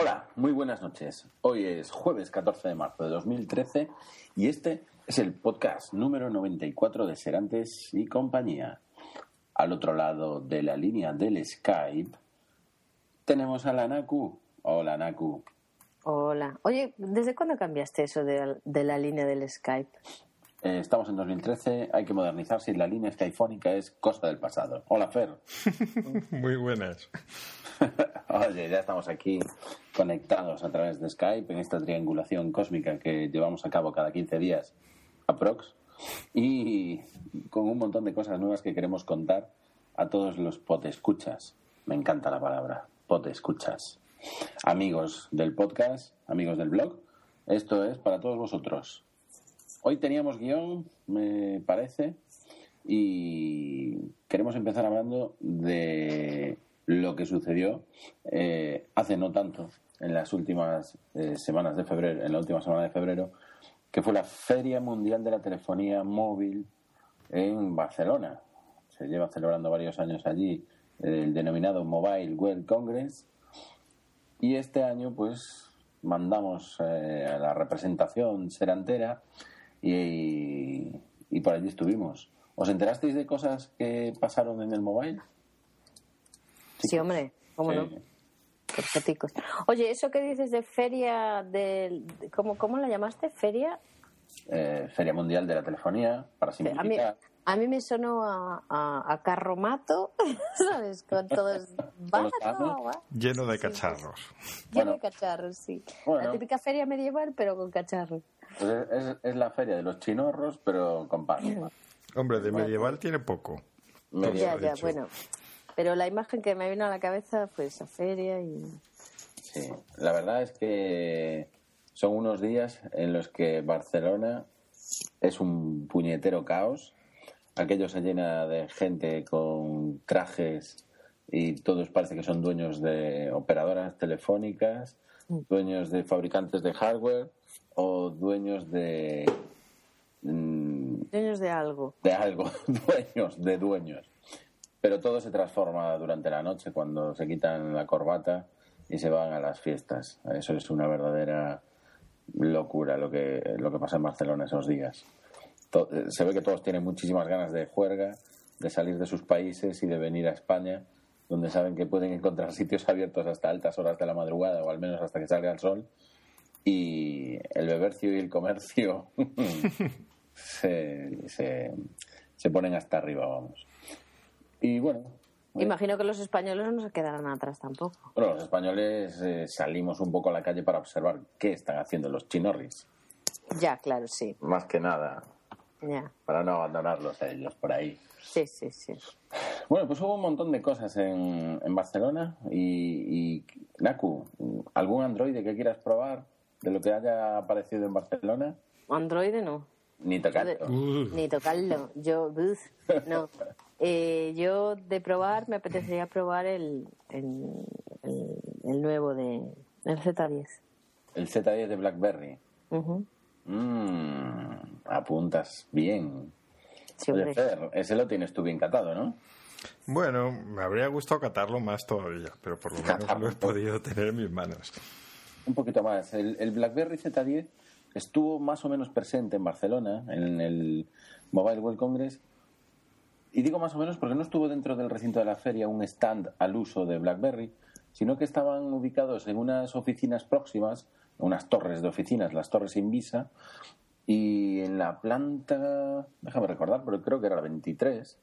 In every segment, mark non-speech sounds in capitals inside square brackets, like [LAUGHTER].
Hola, muy buenas noches. Hoy es jueves 14 de marzo de 2013 y este es el podcast número 94 de Serantes y compañía. Al otro lado de la línea del Skype tenemos a la Naku. Hola, Naku. Hola. Oye, ¿desde cuándo cambiaste eso de, de la línea del Skype? Eh, estamos en 2013, hay que modernizarse y la línea skyfónica es cosa del pasado. Hola, Fer. [LAUGHS] Muy buenas. [LAUGHS] Oye, ya estamos aquí conectados a través de Skype en esta triangulación cósmica que llevamos a cabo cada 15 días, aprox, y con un montón de cosas nuevas que queremos contar a todos los potescuchas. Me encanta la palabra, potescuchas. Amigos del podcast, amigos del blog, esto es para todos vosotros. Hoy teníamos guion, me parece, y queremos empezar hablando de lo que sucedió eh, hace no tanto, en las últimas eh, semanas de febrero, en la última semana de febrero, que fue la Feria Mundial de la Telefonía Móvil en Barcelona. Se lleva celebrando varios años allí el denominado Mobile World Congress y este año pues mandamos eh, a la representación serantera y, y por allí estuvimos. ¿Os enterasteis de cosas que pasaron en el mobile? Sí, hombre, cómo no. Foticos. Oye, eso que dices de feria del ¿cómo, cómo la llamaste? Feria Eh, Feria Mundial de la Telefonía, para a mí, simplificar. a mí me sonó a, a, a carromato, [LAUGHS] ¿sabes? Con todos [LAUGHS] carros. Lleno de cacharros. Lleno Bueno. de cacharros, sí. Bueno. La típica feria medieval, pero con cacharros. Pues es, es- es la feria de los chinorros, pero con pan. [LAUGHS] Hombre, de medieval tiene poco. Ya, ya, bueno. Pero la imagen que me vino a la cabeza fue esa feria y... Sí, la verdad es que son unos días en los que Barcelona es un puñetero caos. Aquello se llena de gente con trajes y todos parece que son dueños de operadoras telefónicas, dueños de fabricantes de hardware o dueños de mm, Dueños de algo. de algo, [LAUGHS] dueños de dueños. Pero todo se transforma durante la noche cuando se quitan la corbata y se van a las fiestas. Eso es una verdadera locura lo que, lo que pasa en Barcelona esos días. Eh, Se ve que todos tienen muchísimas ganas de juerga, de salir de sus países y de venir a España, donde saben que pueden encontrar [LAUGHS] sitios abiertos hasta altas horas de la madrugada o al menos hasta que salga el sol. Y el bebercio y el comercio [LAUGHS] se, se, se ponen hasta arriba, vamos. Y bueno, Imagino que los españoles no se quedarán atrás tampoco. bueno, los españoles eh, salimos un poco a la calle para observar qué están haciendo los chinorris. Ya, claro, sí. Más que nada, Ya. para no abandonarlos a ellos por ahí. Sí, sí, sí. Bueno, pues hubo un montón de cosas en, en Barcelona y, y Naku, ¿algún androide que quieras probar de lo que haya aparecido en Barcelona? Android no. Ni tocarlo. Uh, Ni tocarlo. Yo, no. [LAUGHS] Eh, yo de probar, me apetecería probar el, el, el, el nuevo de el Z10. El Z10 de BlackBerry. Mm, apuntas bien. Sí, Oye, hombre. Fer, ese lo tienes tú bien catado, ¿no? bueno, me habría gustado catarlo más todavía, pero por lo menos lo he podido tener en mis manos. Un poquito más. El, el BlackBerry Z10 estuvo más o menos presente en Barcelona, en el Mobile World Congress. Y digo más o menos porque no estuvo dentro del recinto de la feria un stand al uso de BlackBerry, sino que estaban ubicados en unas oficinas próximas, unas torres de oficinas, las torres Invisa, y en la planta, déjame recordar, pero creo que era la 23,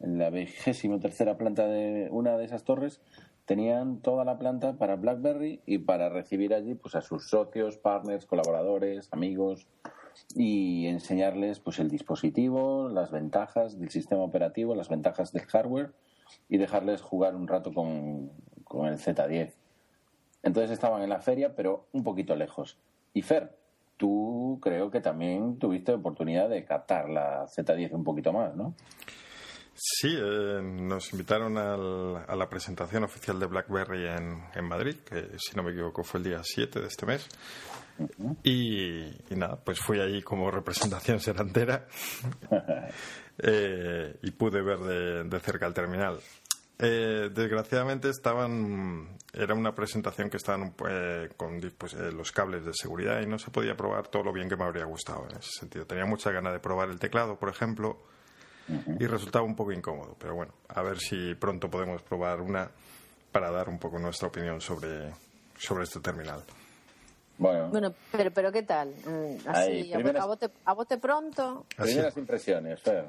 en la vigésimo tercera planta de una de esas torres, tenían toda la planta para BlackBerry y para recibir allí pues a sus socios, partners, colaboradores, amigos y enseñarles pues el dispositivo, las ventajas del sistema operativo, las ventajas del hardware y dejarles jugar un rato con, con el Z10. Entonces estaban en la feria, pero un poquito lejos. Y Fer, tú creo que también tuviste oportunidad de captar la Z10 un poquito más, ¿no? Sí, eh, nos invitaron al- a la presentación oficial de BlackBerry en, en Madrid, que si no me equivoco fue el día 7 de este mes. Y, y nada, pues fui allí como representación [LAUGHS] serantera eh, y pude ver de, de cerca el terminal. eh, desgraciadamente estaban. Era una presentación que estaban eh, con pues, eh, los cables de seguridad y no se podía probar todo lo bien que me habría gustado en ese sentido. Tenía mucha ganas de probar el teclado, por ejemplo, y resultaba un poco incómodo. Pero bueno, a ver si pronto podemos probar una para dar un poco nuestra opinión sobre, sobre este terminal. Bueno, Bueno, pero, pero ¿qué tal? Mm, Así, Ahí, a, bo- primeras- a bote, a bote pronto. Así. primeras impresiones, Fer.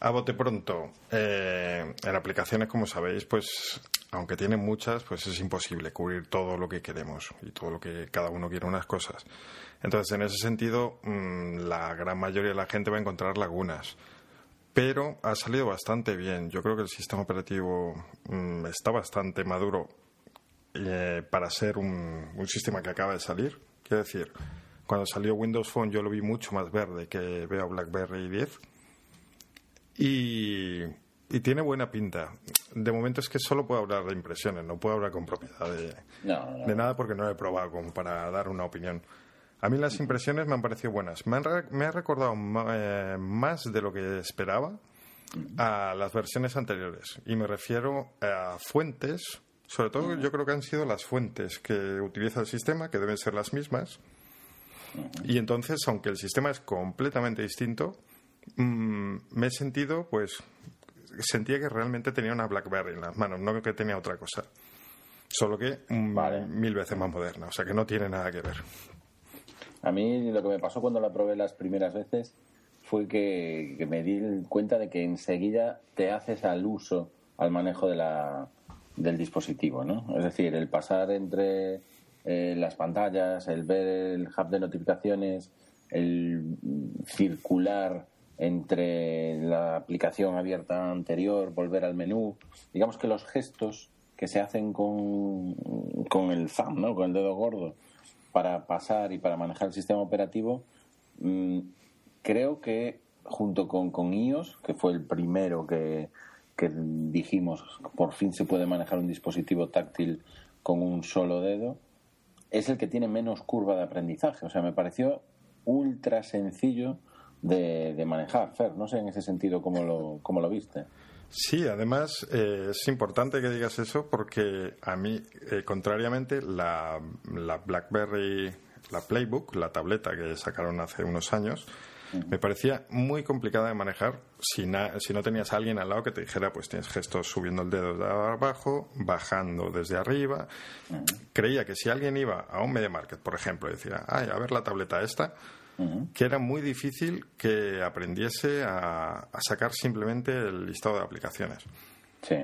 A bote pronto, eh, en aplicaciones, como sabéis, pues aunque tienen muchas, pues es imposible cubrir todo lo que queremos y todo lo que cada uno quiere unas cosas. Entonces, en ese sentido, mm, la gran mayoría de la gente va a encontrar lagunas. Pero ha salido bastante bien. Yo creo que el sistema operativo mm, está bastante maduro eh, para ser un, un sistema que acaba de salir. Quiero decir, cuando salió Windows Phone yo lo vi mucho más verde que veo BlackBerry 10 y, y tiene buena pinta. De momento es que solo puedo hablar de impresiones, no puedo hablar con propiedad de, No, no, no. de nada porque no lo he probado como para dar una opinión. A mí las impresiones me han parecido buenas. Me, han re- me ha recordado eh, más de lo que esperaba a las versiones anteriores. Y me refiero a fuentes, sobre todo yo creo que han sido las fuentes que utiliza el sistema, que deben ser las mismas. Y entonces, aunque el sistema es completamente distinto, mm, me he sentido, pues, sentía que realmente tenía una BlackBerry en las manos, no que tenía otra cosa. Solo que mm, Vale. mil veces más moderna, o sea que no tiene nada que ver. A mí lo que me pasó cuando la probé las primeras veces fue que, me di cuenta de que enseguida te haces al uso, al manejo de la, del dispositivo, ¿no? Es decir, el pasar entre eh, las pantallas, el ver el hub de notificaciones, el circular entre la aplicación abierta anterior, volver al menú. Digamos que los gestos que se hacen con, con el thumb, ¿no? Con el dedo gordo, para pasar y para manejar el sistema operativo, mm, creo que junto con, con iOS, que fue el primero que, que dijimos por fin se puede manejar un dispositivo táctil con un solo dedo, es el que tiene menos curva de aprendizaje. O sea, me pareció ultra sencillo de, de manejar. Fer, no sé en ese sentido cómo lo, cómo lo viste. Sí, además eh, es importante que digas eso porque a mí, eh, contrariamente, la, la BlackBerry, la Playbook, la tableta que sacaron hace unos años, me parecía muy complicada de manejar. Si, na- si no tenías a alguien al lado que te dijera, pues tienes gestos subiendo el dedo de abajo, bajando desde arriba. Creía que si alguien iba a un media market, por ejemplo, y decía, ay, a ver la tableta esta, que era muy difícil que aprendiese a, a sacar simplemente el listado de aplicaciones. Sí,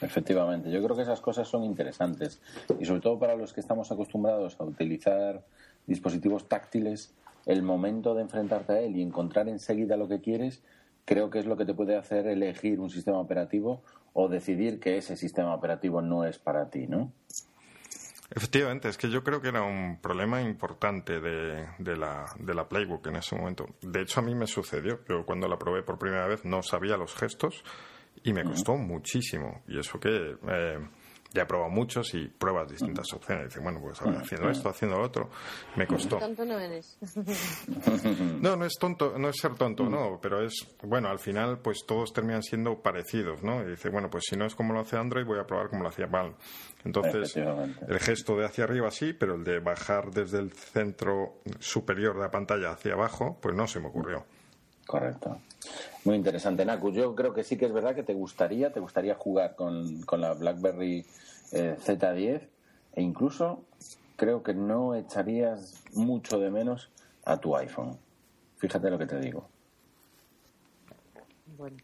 efectivamente. Yo creo que esas cosas son interesantes. Y sobre todo para los que estamos acostumbrados a utilizar dispositivos táctiles, el momento de enfrentarte a él y encontrar enseguida lo que quieres, creo que es lo que te puede hacer elegir un sistema operativo o decidir que ese sistema operativo no es para ti, ¿no? Efectivamente, es que yo creo que era un problema importante de, de la, de la Playbook en ese momento. De hecho, a mí me sucedió. Yo cuando la probé por primera vez no sabía los gestos y me costó muchísimo. Y eso que eh, ya he probado muchos y pruebas distintas opciones. Y dices, bueno, pues haciendo esto, haciendo lo otro, me costó. Tonto no eres. [LAUGHS] No, no es tonto, no es ser tonto, no, pero es, bueno, al final pues todos terminan siendo parecidos, ¿no? Y dice, bueno, pues si no es como lo hace Android, voy a probar como lo hacía Palm. Entonces, el gesto de hacia arriba sí, pero el de bajar desde el centro superior de la pantalla hacia abajo, pues no se me ocurrió. Correcto. Muy interesante, Naku. Yo creo que sí que es verdad que te gustaría, te gustaría jugar con, con la BlackBerry eh, Z10 e incluso creo que no echarías mucho de menos a tu iPhone. Fíjate lo que te digo. Bueno.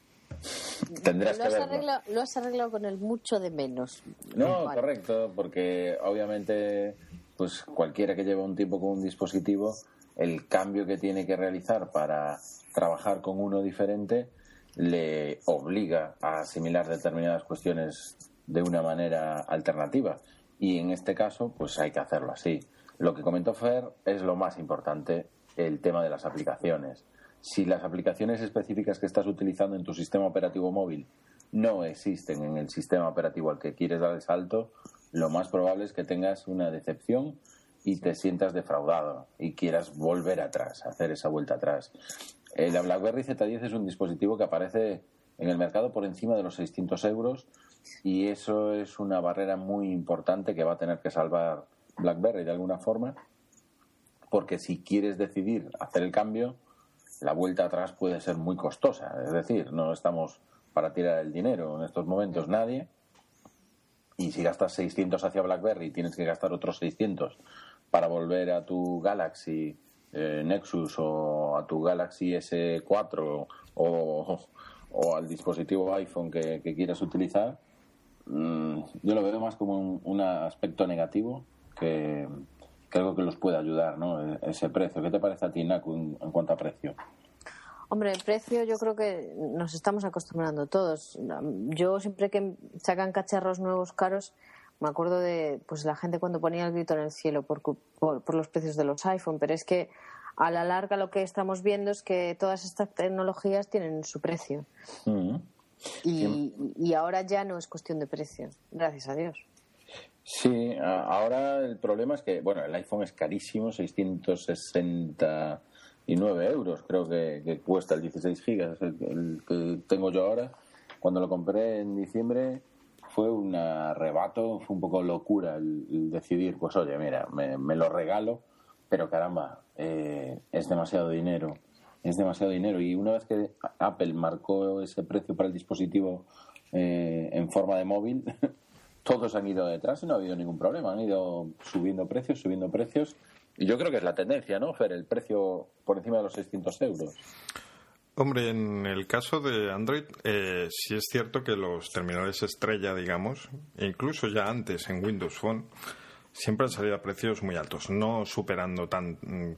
Tendrás lo, que has verlo. arreglado, lo has arreglado con el mucho de menos. No, correcto, porque obviamente, pues cualquiera que lleve un tiempo con un dispositivo, el cambio que tiene que realizar para trabajar con uno diferente le obliga a asimilar determinadas cuestiones de una manera alternativa. Y en este caso, pues hay que hacerlo así. Lo que comentó Fer es lo más importante, el tema de las aplicaciones. Si las aplicaciones específicas que estás utilizando en tu sistema operativo móvil no existen en el sistema operativo al que quieres dar el salto, lo más probable es que tengas una decepción y te sientas defraudado y quieras volver atrás, hacer esa vuelta atrás. Eh, la BlackBerry Z10 es un dispositivo que aparece en el mercado por encima de los 600 euros Y eso es una barrera muy importante que va a tener que salvar BlackBerry de alguna forma, porque si quieres decidir hacer el cambio, la vuelta atrás puede ser muy costosa. Es decir, no estamos para tirar el dinero en estos momentos nadie. Y si gastas 600 hacia BlackBerry, tienes que gastar otros 600 para volver a tu Galaxy eh, Nexus o a tu Galaxy S4 o, o al dispositivo iPhone que, quieras utilizar, mm, yo lo veo más como un, aspecto negativo que, algo que los pueda ayudar, ¿no? E, ese precio. ¿Qué te parece a ti, Naku, en, cuanto a precio? Hombre, el precio yo creo que nos estamos acostumbrando todos. Yo siempre que sacan cacharros nuevos caros, me acuerdo de pues la gente cuando ponía el grito en el cielo por, por los precios de los iPhone, pero es que a la larga lo que estamos viendo es que todas estas tecnologías tienen su precio. Mm. y, ahora ya no es cuestión de precio, gracias a Dios. Sí, ahora el problema es que, bueno, el iPhone es carísimo, 669 euros creo que, cuesta el 16 gigas, el, que tengo yo ahora. Cuando lo compré en diciembre fue un arrebato, fue un poco locura el, decidir, pues oye, mira, me lo regalo pero caramba, eh, es demasiado dinero. Es demasiado dinero. Y una vez que Apple marcó ese precio para el dispositivo eh, en forma de móvil, [LAUGHS] todos han ido detrás y no ha habido ningún problema. Han ido subiendo precios, subiendo precios. Y yo creo que es la tendencia, ¿no, Fer? El precio por encima de los 600 euros. Hombre, en el caso de Android, eh, sí es cierto que los terminales estrella, digamos, incluso ya antes en Windows Phone, siempre han salido a precios muy altos, no superando tan. Mm,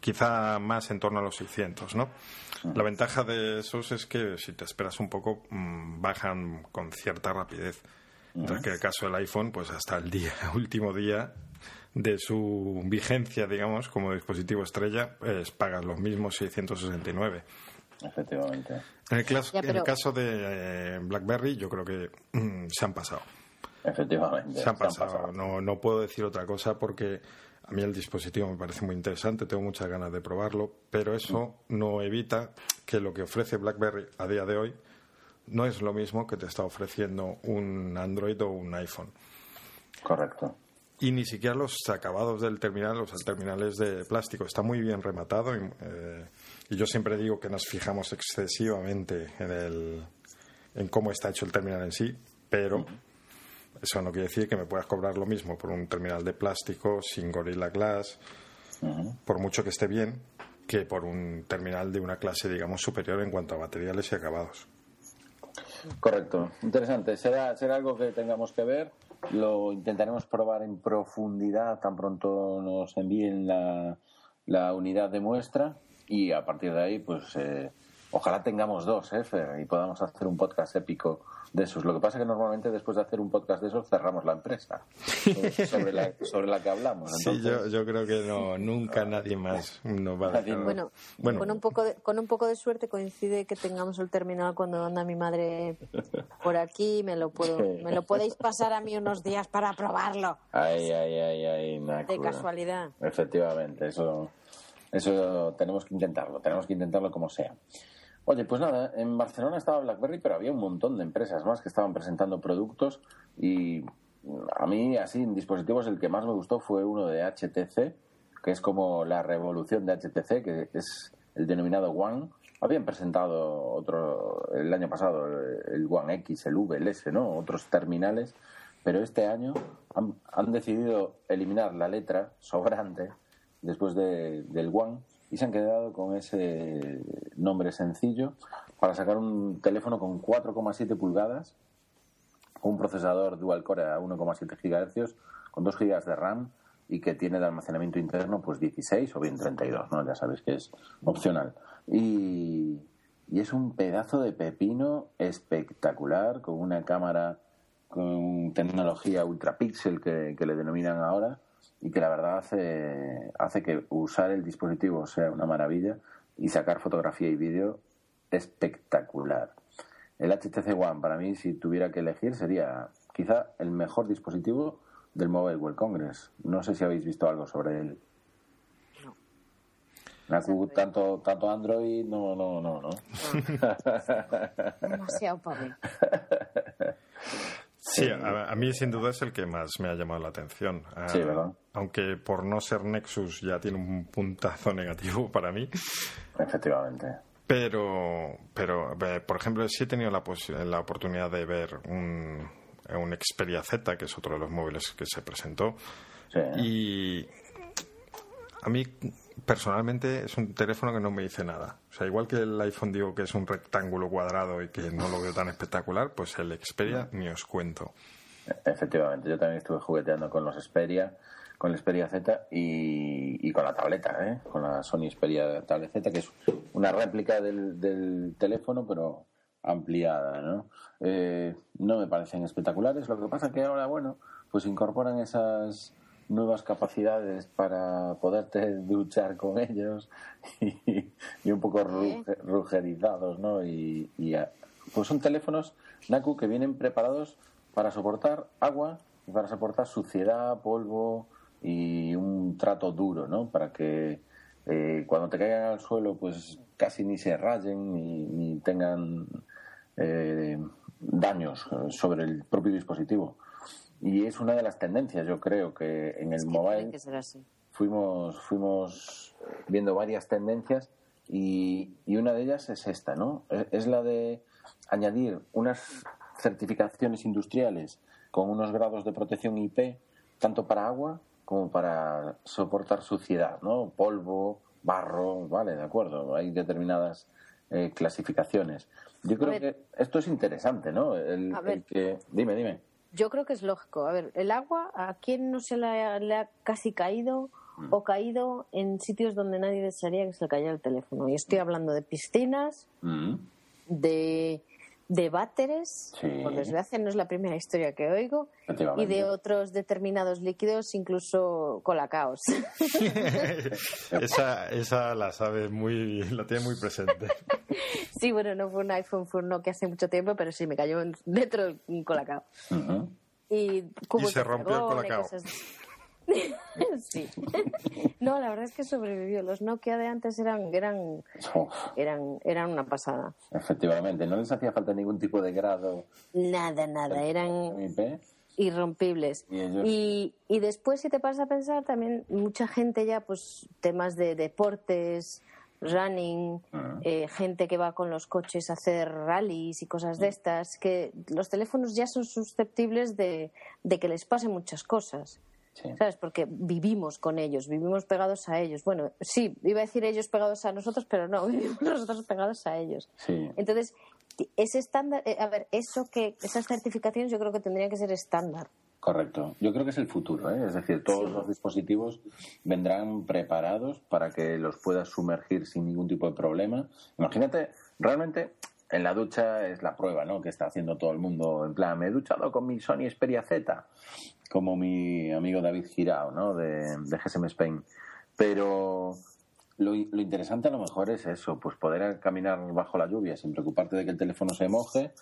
quizá más en torno a los 600, ¿no? La ventaja de esos es que si te esperas un poco, mm, bajan con cierta rapidez. Mientras que el caso del iPhone, pues hasta el día, [LAUGHS] último día de su vigencia, digamos, como dispositivo estrella, pues pagas los mismos 669. Efectivamente. En el, caso de eh, BlackBerry, yo creo que mm, se han pasado. Efectivamente. Se han pasado. No, no puedo decir otra cosa porque a mí el dispositivo me parece muy interesante, tengo muchas ganas de probarlo, pero eso no evita que lo que ofrece BlackBerry a día de hoy no es lo mismo que te está ofreciendo un Android o un iPhone. Correcto. Y ni siquiera los acabados del terminal, los terminales de plástico, está muy bien rematado y, eh, yo siempre digo que nos fijamos excesivamente en, el, en cómo está hecho el terminal en sí, pero eso no quiere decir que me puedas cobrar lo mismo por un terminal de plástico sin Gorilla Glass, por mucho que esté bien, que por un terminal de una clase, digamos, superior en cuanto a materiales y acabados. Correcto, interesante. Será, será algo que tengamos que ver. Lo intentaremos probar en profundidad tan pronto nos envíen la, la unidad de muestra y a partir de ahí, pues eh, ojalá tengamos dos, ¿eh, y podamos hacer un podcast épico de esos. Lo que pasa es que normalmente después de hacer un podcast de esos cerramos la empresa sobre la, sobre la que hablamos. Sí, yo, yo, creo que no, nunca nadie más nos va a dejar. Bueno, bueno, Con, un poco de, con un poco de suerte coincide que tengamos el terminal cuando anda mi madre por aquí. Me lo, puedo, me lo podéis pasar a mí unos días para probarlo. Ay, ay, ay, ay. De casualidad. Efectivamente, eso, eso tenemos que intentarlo. Tenemos que intentarlo como sea. Oye, pues nada, en Barcelona estaba BlackBerry, pero había un montón de empresas más que estaban presentando productos y a mí, así, en dispositivos, el que más me gustó fue uno de HTC, que es como la revolución de HTC, que es el denominado One. Habían presentado otro el año pasado el One X, el V, el S, ¿no? Otros terminales, pero este año han, decidido eliminar la letra sobrante después de, del One y se han quedado con ese nombre sencillo para sacar un teléfono con 4,7 pulgadas, un procesador dual core a 1,7 GHz, con 2 GB de RAM y que tiene de almacenamiento interno pues 16 o bien 32, ¿no? Ya sabéis que es opcional. Y, y es un pedazo de pepino espectacular con una cámara con tecnología ultrapixel que, que le denominan ahora y que la verdad hace, hace que usar el dispositivo sea una maravilla y sacar fotografía y vídeo espectacular. El HTC One para mí, si tuviera que elegir, sería quizá el mejor dispositivo del Mobile World Congress. No sé si habéis visto algo sobre él. Naku, tanto, tanto Android, no, no, no, no. [LAUGHS] Demasiado para [LAUGHS] mí. Sí, a, a mí sin duda es el que más me ha llamado la atención. Ah, Sí, ¿verdad? Aunque por no ser Nexus ya tiene un puntazo [LAUGHS] negativo para mí. Efectivamente. Pero, pero eh, por ejemplo, sí he tenido la, la oportunidad de ver un, un Xperia Z, que es otro de los móviles que se presentó. Sí. Y a mí, personalmente, es un teléfono que no me dice nada. O sea, igual que el iPhone digo que es un rectángulo cuadrado y que no lo veo tan espectacular, pues el Xperia ni os cuento. Efectivamente, yo también estuve jugueteando con los Xperia, con el Xperia Z y, y con la tableta, ¿eh? con la Sony Xperia Tablet Z, que es una réplica del, del teléfono, pero ampliada, ¿no? Eh, no me parecen espectaculares, lo que pasa que ahora, bueno, pues incorporan esas nuevas capacidades para poderte [LAUGHS] duchar con ellos [LAUGHS] y, y un poco ruge- rugerizados, ¿no? Y, y, ah, pues son teléfonos, Naku, que vienen preparados para soportar agua y para soportar suciedad, polvo y un trato duro, ¿no? Para que eh, cuando te caigan al suelo, pues casi ni se rayen ni, ni tengan eh, daños sobre el propio dispositivo. Y es una de las tendencias, yo creo, que en el Es que mobile que así. fuimos, fuimos viendo varias tendencias y, y una de ellas es esta, ¿no? Es, es la de añadir unas certificaciones industriales con unos grados de protección IP, tanto para agua como para soportar suciedad, ¿no? Polvo, barro, vale, de acuerdo, hay determinadas eh, clasificaciones. Yo creo ver. que esto es interesante, ¿no? El, A ver. el que... Dime, dime. Yo creo que es lógico. A ver, el agua, ¿a quién no se le ha, le ha casi caído Mm. o caído en sitios donde nadie desearía que se le cayera el teléfono? Y estoy hablando de piscinas, Mm, de, de váteres, Sí. por desgracia no es la primera historia que oigo, y de otros determinados líquidos, incluso colacaos. [LAUGHS] esa, esa la sabe muy, la tiene muy presente. sí, bueno, no fue un iPhone, fue un Nokia hace mucho tiempo, pero sí me cayó en- dentro un colacao. Y, Y se rompió el colacao. cosas- [LAUGHS] sí. [LAUGHS] No, la verdad es que sobrevivió. Los Nokia de antes eran, eran, eran, eran una pasada. Efectivamente, no les hacía falta ningún tipo de grado Nada, nada, eran IP. irrompibles. Y Y, y después, si te pasas a pensar, también mucha gente ya, pues temas de deportes, running, Ah. eh, gente que va con los coches a hacer rallies y cosas de estas, que los teléfonos ya son susceptibles de, de que les pasen muchas cosas. Sí. ¿Sabes? Porque vivimos con ellos, vivimos pegados a ellos. Bueno, sí, iba a decir ellos pegados a nosotros, pero no, [LAUGHS] vivimos nosotros pegados a ellos. Sí. Entonces, ese estándar, eh, a ver, eso que, esas certificaciones yo creo que tendrían que ser estándar. Correcto. Yo creo que es el futuro, ¿eh? es decir, todos los dispositivos vendrán preparados para que los puedas sumergir sin ningún tipo de problema. Imagínate, realmente en la ducha es la prueba, ¿no? Que está haciendo todo el mundo. En plan, me he duchado con mi Sony Xperia Z, como mi amigo David Girao, ¿no? De, de GSM Spain. Pero lo, lo interesante a lo mejor es eso, pues poder caminar bajo la lluvia sin preocuparte de que el teléfono se moje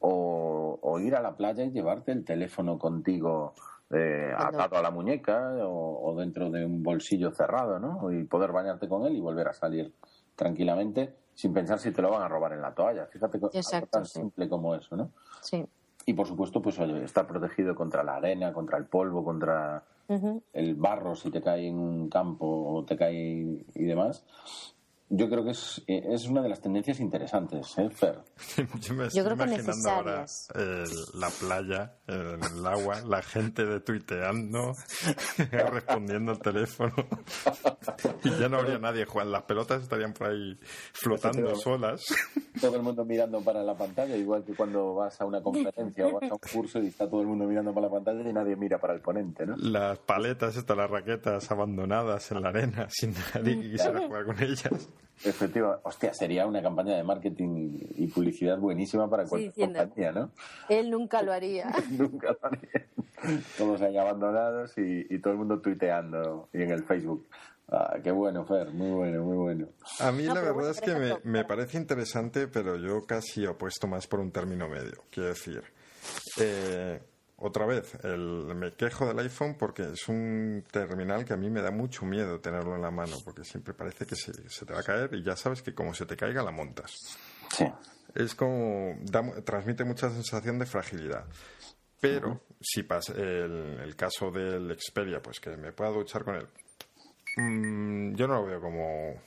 o, o ir a la playa y llevarte el teléfono contigo eh, atado a la muñeca o, o dentro de un bolsillo cerrado, ¿no? Y poder bañarte con él y volver a salir tranquilamente sin pensar si te lo van a robar en la toalla. Fíjate Exacto, tan sí. simple como eso, ¿no? Sí. Y por supuesto, pues oye, estar protegido contra la arena, contra el polvo, contra el barro si te cae en un campo o te cae y demás. Yo creo que es, es una de las tendencias interesantes, ¿eh, Fer? [LAUGHS] Yo me Yo estoy creo que imaginando ahora la playa, el, el agua, la gente de tuiteando, [LAUGHS] respondiendo al teléfono. [LAUGHS] y ya no habría nadie jugando. Las pelotas estarían por ahí flotando solas. Todo el mundo mirando para la pantalla, igual que cuando vas a una conferencia o vas a un curso y está todo el mundo mirando para la pantalla y nadie mira para el ponente, ¿no? Las paletas, estas, las raquetas abandonadas en la arena, sin nadie que quisiera jugar con ellas. Efectiva. Hostia, sería una campaña de marketing y publicidad buenísima para cualquier diciendo. compañía, ¿no? Él nunca lo haría. [LAUGHS] Nunca lo haría. Todos ahí abandonados y, y todo el mundo tuiteando y en el Facebook. Ah, qué bueno, Fer, muy bueno, muy bueno. A mí No, la verdad es que me, me parece interesante, pero yo casi apuesto más por un término medio. Quiero decir, eh, otra vez, el, me quejo del iPhone porque es un terminal que a mí me da mucho miedo tenerlo en la mano, porque siempre parece que se, te va a caer y ya sabes que como se te caiga la montas. Sí. Es como, transmite mucha sensación de fragilidad. Pero si pasa el, el, caso del Xperia, pues que me pueda duchar con él, mm, yo no lo veo como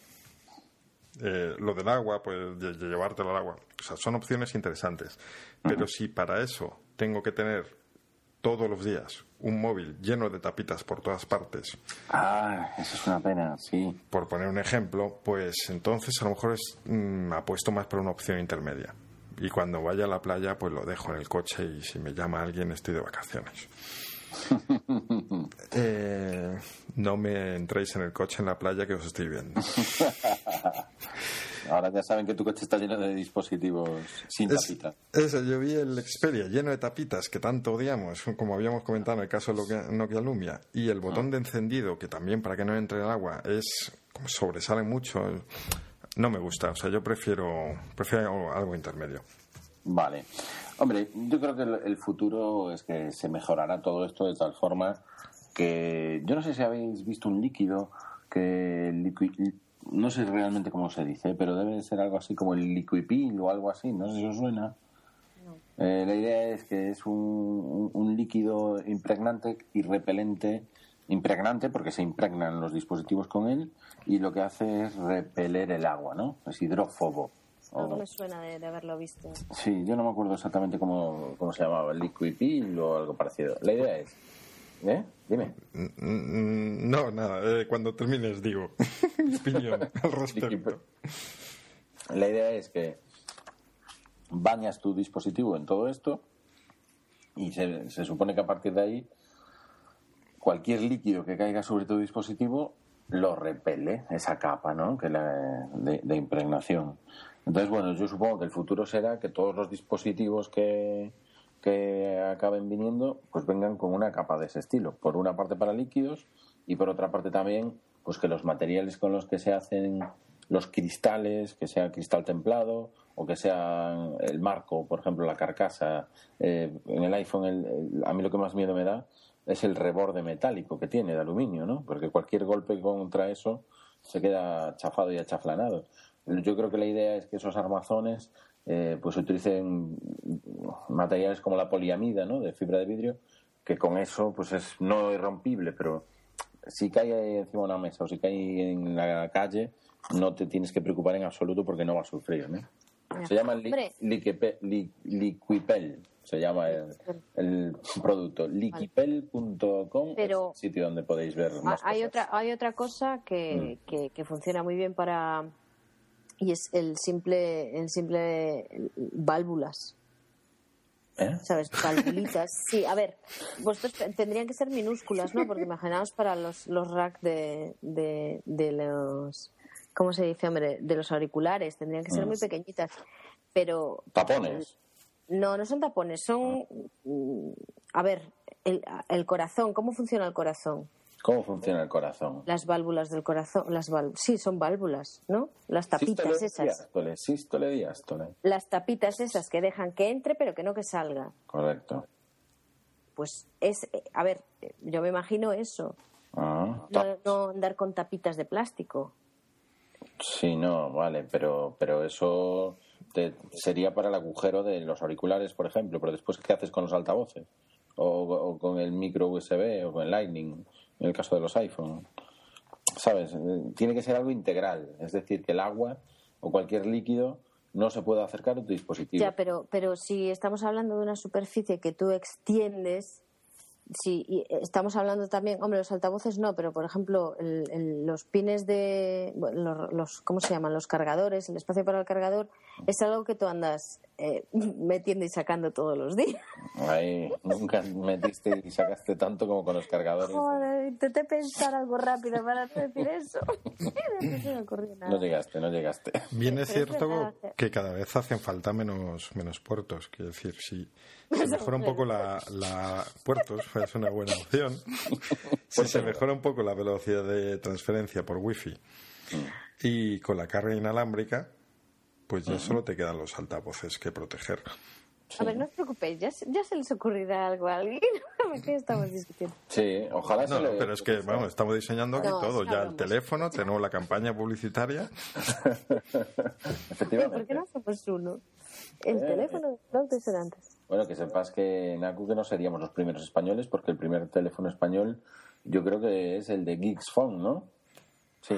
eh, lo del agua, pues de, llevártelo al agua. O sea, son opciones interesantes. Pero si para eso tengo que tener todos los días un móvil lleno de tapitas por todas partes. Ah, eso es una pena, sí. Por poner un ejemplo, pues entonces a lo mejor es, mm, apuesto más por una opción intermedia. Y cuando vaya a la playa, pues lo dejo en el coche y si me llama alguien estoy de vacaciones. [LAUGHS] Eh, no me entréis en el coche en la playa que os estoy viendo. [LAUGHS] Ahora ya saben que tu coche está lleno de dispositivos sin tapitas. Eso, yo vi el Xperia lleno de tapitas que tanto odiamos, como habíamos comentado en el caso de Nokia Lumia, y el botón de encendido, que también para que no entre el agua es sobresale mucho, no me gusta. O sea, yo prefiero, prefiero algo intermedio. Vale. Hombre, yo creo que el futuro es que se mejorará todo esto de tal forma que yo no sé si habéis visto un líquido que no sé realmente cómo se dice, pero debe ser algo así como el liquipil o algo así, no sé si os suena. Eh, la idea es que es un, un, líquido impregnante y repelente, impregnante porque se impregnan los dispositivos con él y lo que hace es repeler el agua, ¿no? Es hidrófobo. Algo me suena de, haberlo visto. Sí, yo no me acuerdo exactamente cómo, cómo se llamaba, el liquipil o algo parecido. La idea es ¿Eh? Dime. No, nada. Eh, cuando termines digo [LAUGHS] mi opinión al respecto. La idea es que bañas tu dispositivo en todo esto y se, supone que a partir de ahí cualquier líquido que caiga sobre tu dispositivo lo repele esa capa ¿no? que la, de impregnación. Entonces, bueno, yo supongo que el futuro será que todos los dispositivos que, que acaben viniendo, pues vengan con una capa de ese estilo. Por una parte para líquidos y por otra parte también, pues que los materiales con los que se hacen los cristales, que sea cristal templado o que sea el marco, por ejemplo, la carcasa. Eh, en el iPhone, a mí lo que más miedo me da es el reborde metálico que tiene de aluminio, ¿no? Porque cualquier golpe contra eso se queda chafado y achaflanado. Yo creo que la idea es que esos armazones eh, pues utilicen materiales como la poliamida, ¿no? De fibra de vidrio, que con eso pues es no irrompible, pero si cae encima de una mesa o si cae en la calle, no te tienes que preocupar en absoluto porque no va a sufrir. Se llama Liquipel, se llama el, producto. Liquipel.com es el sitio donde podéis ver más hay Otra, hay otra cosa que, mm. que, que funciona muy bien para y es el simple, el simple válvulas. ¿Eh? ¿Sabes? Valvulitas. [LAUGHS] Sí, a ver, vosotros tendrían que ser minúsculas, ¿no? Porque imaginaos para los, los racks de, de, de los. ¿Cómo se dice, hombre? De los auriculares. Tendrían que ser muy mm. pequeñitas. Pero. ¿Tapones? No, no son tapones. Son. Mm, a ver, el, el corazón. ¿Cómo funciona el corazón? ¿Cómo funciona el corazón? Las válvulas del corazón, las sí, son válvulas, ¿no? Las tapitas esas. sístole, diástole. Las tapitas esas que dejan que entre, pero que no que salga. Correcto. Pues es, a ver, yo me imagino eso. Ah, no, andar con tapitas de plástico. Sí, no, vale, pero, pero eso sería para el agujero de los auriculares, por ejemplo, pero después, ¿qué haces con los altavoces? O, o con el micro USB o con el Lightning en el caso de los iPhone. ¿Sabes? Tiene que ser algo integral, es decir, que el agua o cualquier líquido no se pueda acercar a tu dispositivo. Ya, pero, pero si estamos hablando de una superficie que tú extiendes, si estamos hablando también, hombre, los altavoces no, pero por ejemplo, los pines de, los, ¿cómo se llaman? Los cargadores, el espacio para el cargador, es algo que tú andas eh, [LAUGHS] metiendo y sacando todos los días. Ahí, nunca metiste y sacaste tanto como con los cargadores. Joder, intenté pensar algo rápido para decir eso. [LAUGHS] no, llegaste, no llegaste. Bien es cierto que cada vez hacen falta menos, menos puertos. Quiero decir, si se mejora un poco la, la puertos, [LAUGHS] es una buena opción. Si se mejora un poco la velocidad de transferencia por wifi mm. y con la carga inalámbrica, pues ya solo te quedan los altavoces que proteger. A ver, no os preocupéis, ya, se- ya se les ocurrirá algo a alguien. [LAUGHS] ¿Qué estamos discutiendo? Sí, ojalá No, se pero es que, vamos, estamos diseñando aquí No, todo. Ya el teléfono, tenemos la campaña publicitaria. [LAUGHS] Efectivamente. ¿Por qué no somos uno? El Eh, teléfono, no de ser antes. Bueno, que sepas que Naku que no seríamos los primeros españoles, porque el primer teléfono español yo creo que es el de Geeks Phone, ¿no? Sí.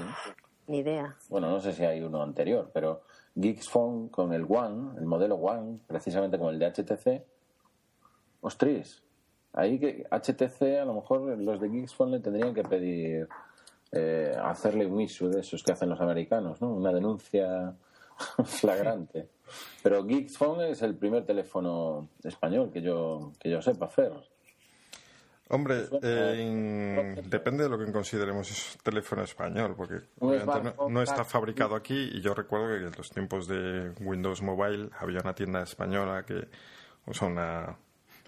Ni idea. Bueno, no sé si hay uno anterior, pero Geeks Phone con el One, el modelo One, precisamente como el de HTC. Ostras, ahí que HTC, a lo mejor los de Geeks Phone le tendrían que pedir eh, hacerle un issue de esos que hacen los americanos, ¿no? Una denuncia [LAUGHS] flagrante. Pero Geeks Phone es el primer teléfono español que yo, que yo sepa hacer. Hombre, eh, en- depende de lo que consideremos es teléfono español, porque obviamente no, está fabricado aquí y yo recuerdo que en los tiempos de Windows Mobile había una tienda española que, o sea, una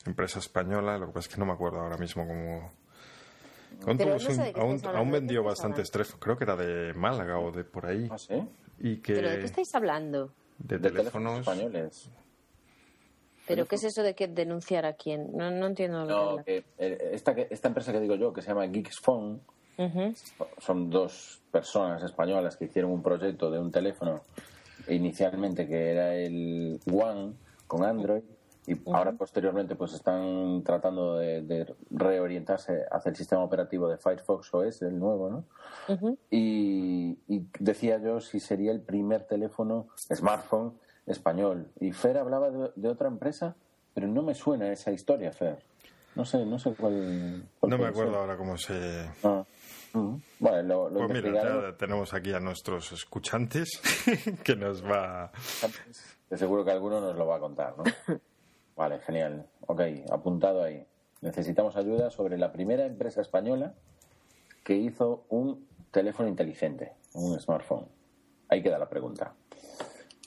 empresa española, lo que pasa es que no me acuerdo ahora mismo cómo... Aún, Pero tuvo no sé su- de qué aún- estáis hablando, aún ¿de qué vendió bastantes teléfonos, creo que era de Málaga o de por ahí, ¿Ah, sí? y que ¿Pero de qué estáis hablando? De De teléfonos teléfonos... españoles. ¿Pero qué es eso de que denunciar a quién? No, no entiendo lo que No, que eh, esta, empresa que digo yo, que se llama Geeks Phone, son dos personas españolas que hicieron un proyecto de un teléfono inicialmente que era el One con Android y ahora posteriormente pues están tratando de, de reorientarse hacia el sistema operativo de Firefox OS, el nuevo, ¿no? Y, y decía yo si sería el primer teléfono smartphone español y Fer hablaba de, de otra empresa pero no me suena esa historia Fer no sé no sé cuál, cuál No me acuerdo ser. ahora cómo se... Ah. Vale, lo, lo Pues mira, ya tenemos aquí a nuestros escuchantes [LAUGHS] que nos va... De seguro que alguno nos lo va a contar, ¿no? [LAUGHS] Vale, genial. Ok, apuntado ahí. Necesitamos ayuda sobre la primera empresa española que hizo un teléfono inteligente, un smartphone. Ahí queda la pregunta.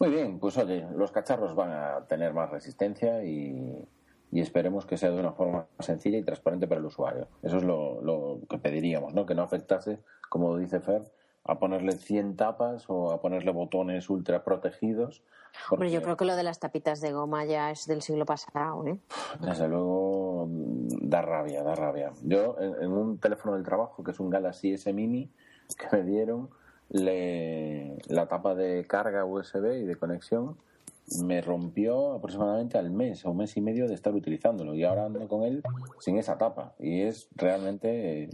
Muy bien, pues oye, los cacharros van a tener más resistencia y, y esperemos que sea de una forma sencilla y transparente para el usuario. Eso es lo, lo que pediríamos, ¿no? Que no afectase, como dice Fer, a ponerle 100 tapas o a ponerle botones ultra protegidos. Hombre, yo porque- creo que lo de las tapitas de goma ya es del siglo pasado, ¿eh? Desde luego mm, da rabia, da rabia. Yo en, un teléfono del trabajo, que es un Galaxy S Mini, que me dieron, le, la tapa de carga USB y de conexión me rompió aproximadamente al mes o mes y medio de estar utilizándolo y ahora ando con él sin esa tapa y es realmente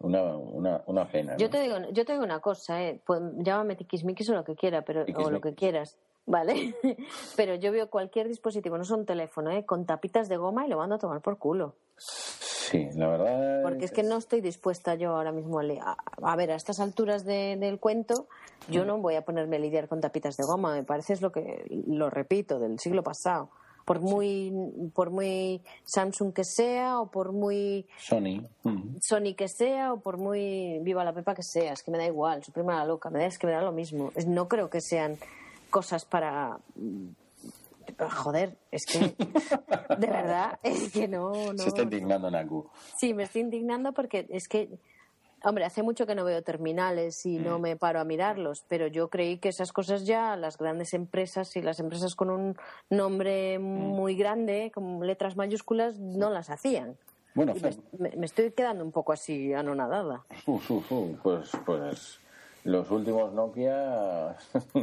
una, una, una pena. ¿no? Yo te digo, yo te digo una cosa, ¿eh? Pues, llámame tiquismiquis o lo que quiera, pero, o lo que quieras, ¿vale? [LAUGHS] pero yo veo cualquier dispositivo, no son teléfono, ¿eh? Con tapitas de goma y lo mando a tomar por culo. Sí, la verdad. Porque es que no estoy dispuesta yo ahora mismo a, a, a ver, a estas alturas de- del cuento, yo no voy a ponerme a lidiar con tapitas de goma. Me parece es lo que, lo repito, del siglo pasado. Por muy, por muy Samsung que sea, o por muy Sony. mm. Sony que sea, o por muy Viva la Pepa que sea, es que me da igual, su prima la loca, me da, es que me da lo mismo. Es- no creo que sean cosas para. mm, Joder, es que. De verdad, es que no. no Se está indignando Naku. Sí, me estoy indignando porque es que, hombre, hace mucho que no veo terminales y no me paro a mirarlos, pero yo creí que esas cosas ya las grandes empresas y las empresas con un nombre muy grande, con letras mayúsculas, no las hacían. Bueno, me, me- estoy quedando un poco así anonadada. Uf, uf, uf, Pues, pues los últimos Nokia. [LAUGHS]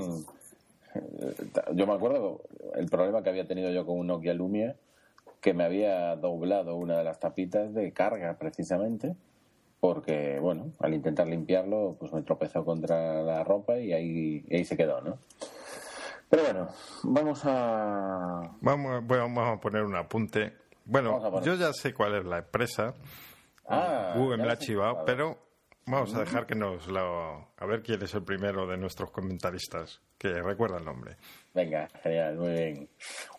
yo me acuerdo el problema que había tenido yo con un Nokia Lumia, que me había doblado una de las tapitas de carga precisamente, porque, bueno, al intentar limpiarlo, pues me tropezó contra la ropa y ahí, y ahí se quedó, ¿no? Pero bueno, vamos a. Vamos, bueno, vamos a poner un apunte. Bueno, yo ya sé cuál es la empresa. Ah, Google me la ha chivado, pero vamos a dejar que nos lo... A ver quién es el primero de nuestros comentaristas, que recuerda el nombre. Venga, genial, muy bien.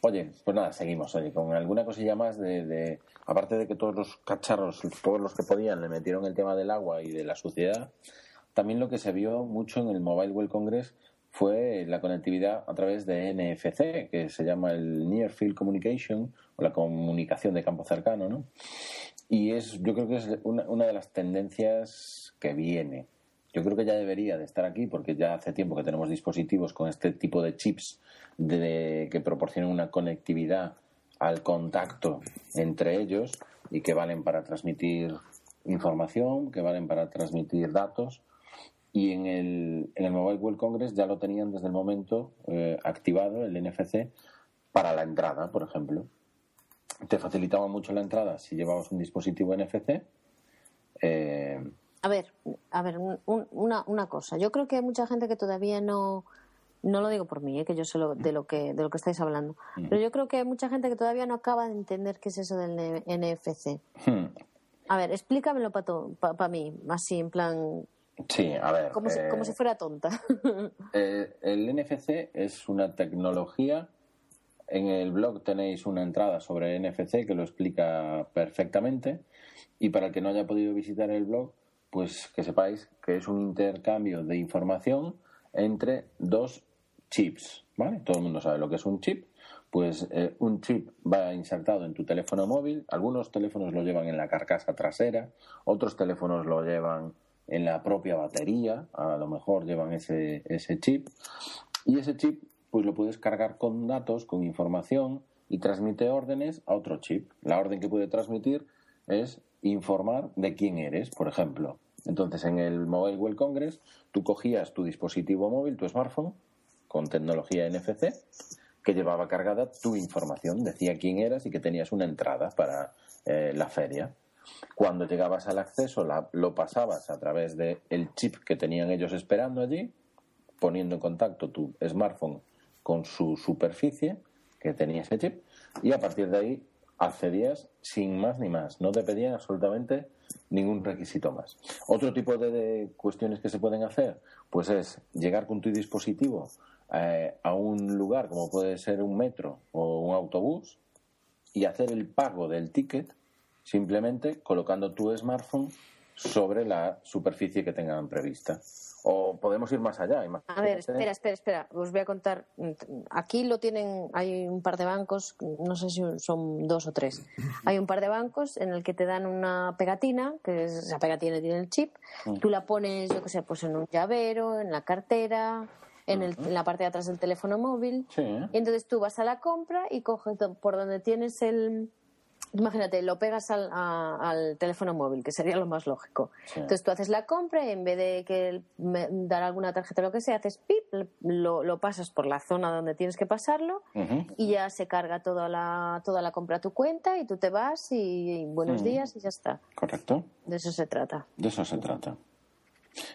Oye, pues nada, seguimos, oye, con alguna cosilla más de, de- Aparte de que todos los cacharros, todos los que podían, le metieron el tema del agua y de la suciedad, también lo que se vio mucho en el Mobile World Congress fue la conectividad a través de NFC, que se llama el Near Field Communication, o la comunicación de campo cercano, ¿no? Y es, yo creo que es una, una de las tendencias que viene. Yo creo que ya debería de estar aquí porque ya hace tiempo que tenemos dispositivos con este tipo de chips de, que proporcionan una conectividad al contacto entre ellos y que valen para transmitir información, que valen para transmitir datos. Y en el, en el Mobile World Congress ya lo tenían desde el momento eh, activado el NFC para la entrada, por ejemplo. Te facilitaba mucho la entrada si llevabas un dispositivo NFC. Eh, a ver, a ver, una, una cosa. Yo creo que hay mucha gente que todavía no, no lo digo por mí, ¿eh? que yo sé de lo que de lo que estáis hablando, pero yo creo que hay mucha gente que todavía no acaba de entender qué es eso del NFC. Hmm. A ver, explícamelo para mí, así en plan. Sí, a ver. Como, si, como si eh, fuera tonta. [LAUGHS] Eh, el NFC es una tecnología. En el blog tenéis una entrada sobre NFC que lo explica perfectamente. Y para el que no haya podido visitar el blog, pues que sepáis que es un intercambio de información entre dos chips. ¿vale? Todo el mundo sabe lo que es un chip pues eh, un chip va insertado en tu teléfono móvil. Algunos teléfonos lo llevan en la carcasa trasera, otros teléfonos lo llevan en la propia batería, a lo mejor llevan ese, ese chip. Y ese chip, pues lo puedes cargar con datos, con información y transmite órdenes a otro chip. La orden que puede transmitir es informar de quién eres, por ejemplo. Entonces, en el Mobile World Congress, tú cogías tu dispositivo móvil, tu smartphone, con tecnología NFC, que llevaba cargada tu información, decía quién eras y que tenías una entrada para eh, la feria. Cuando llegabas al acceso, lo pasabas a través del el chip que tenían ellos esperando allí, poniendo en contacto tu smartphone con su superficie que tenía ese chip, y a partir de ahí accedías sin más ni más. No te pedían absolutamente ningún requisito más. Otro tipo de cuestiones que se pueden hacer, pues es llegar con tu dispositivo eh, a un lugar como puede ser un metro o un autobús y hacer el pago del ticket simplemente colocando tu smartphone sobre la superficie que tengan prevista. O podemos ir más allá. A ver, espera, espera, espera. Os voy a contar. Aquí lo tienen, hay un par de bancos, no sé si son dos o tres. [LAUGHS] Hay un par de bancos en el que te dan una pegatina, que es, esa pegatina tiene el chip. Mm. Tú la pones, yo que sé, pues en un llavero, en la cartera, en, el, la parte de atrás del teléfono móvil. Y entonces tú vas a la compra y coges por donde tienes el. Imagínate, lo pegas al, al teléfono móvil, que sería lo más lógico. Entonces tú haces la compra y en vez de que dar alguna tarjeta o lo que sea, haces pip, lo, lo, pasas por la zona donde tienes que pasarlo y ya se carga toda la, toda la compra a tu cuenta y tú te vas y, buenos días y ya está. Correcto. De eso se trata. De eso se trata.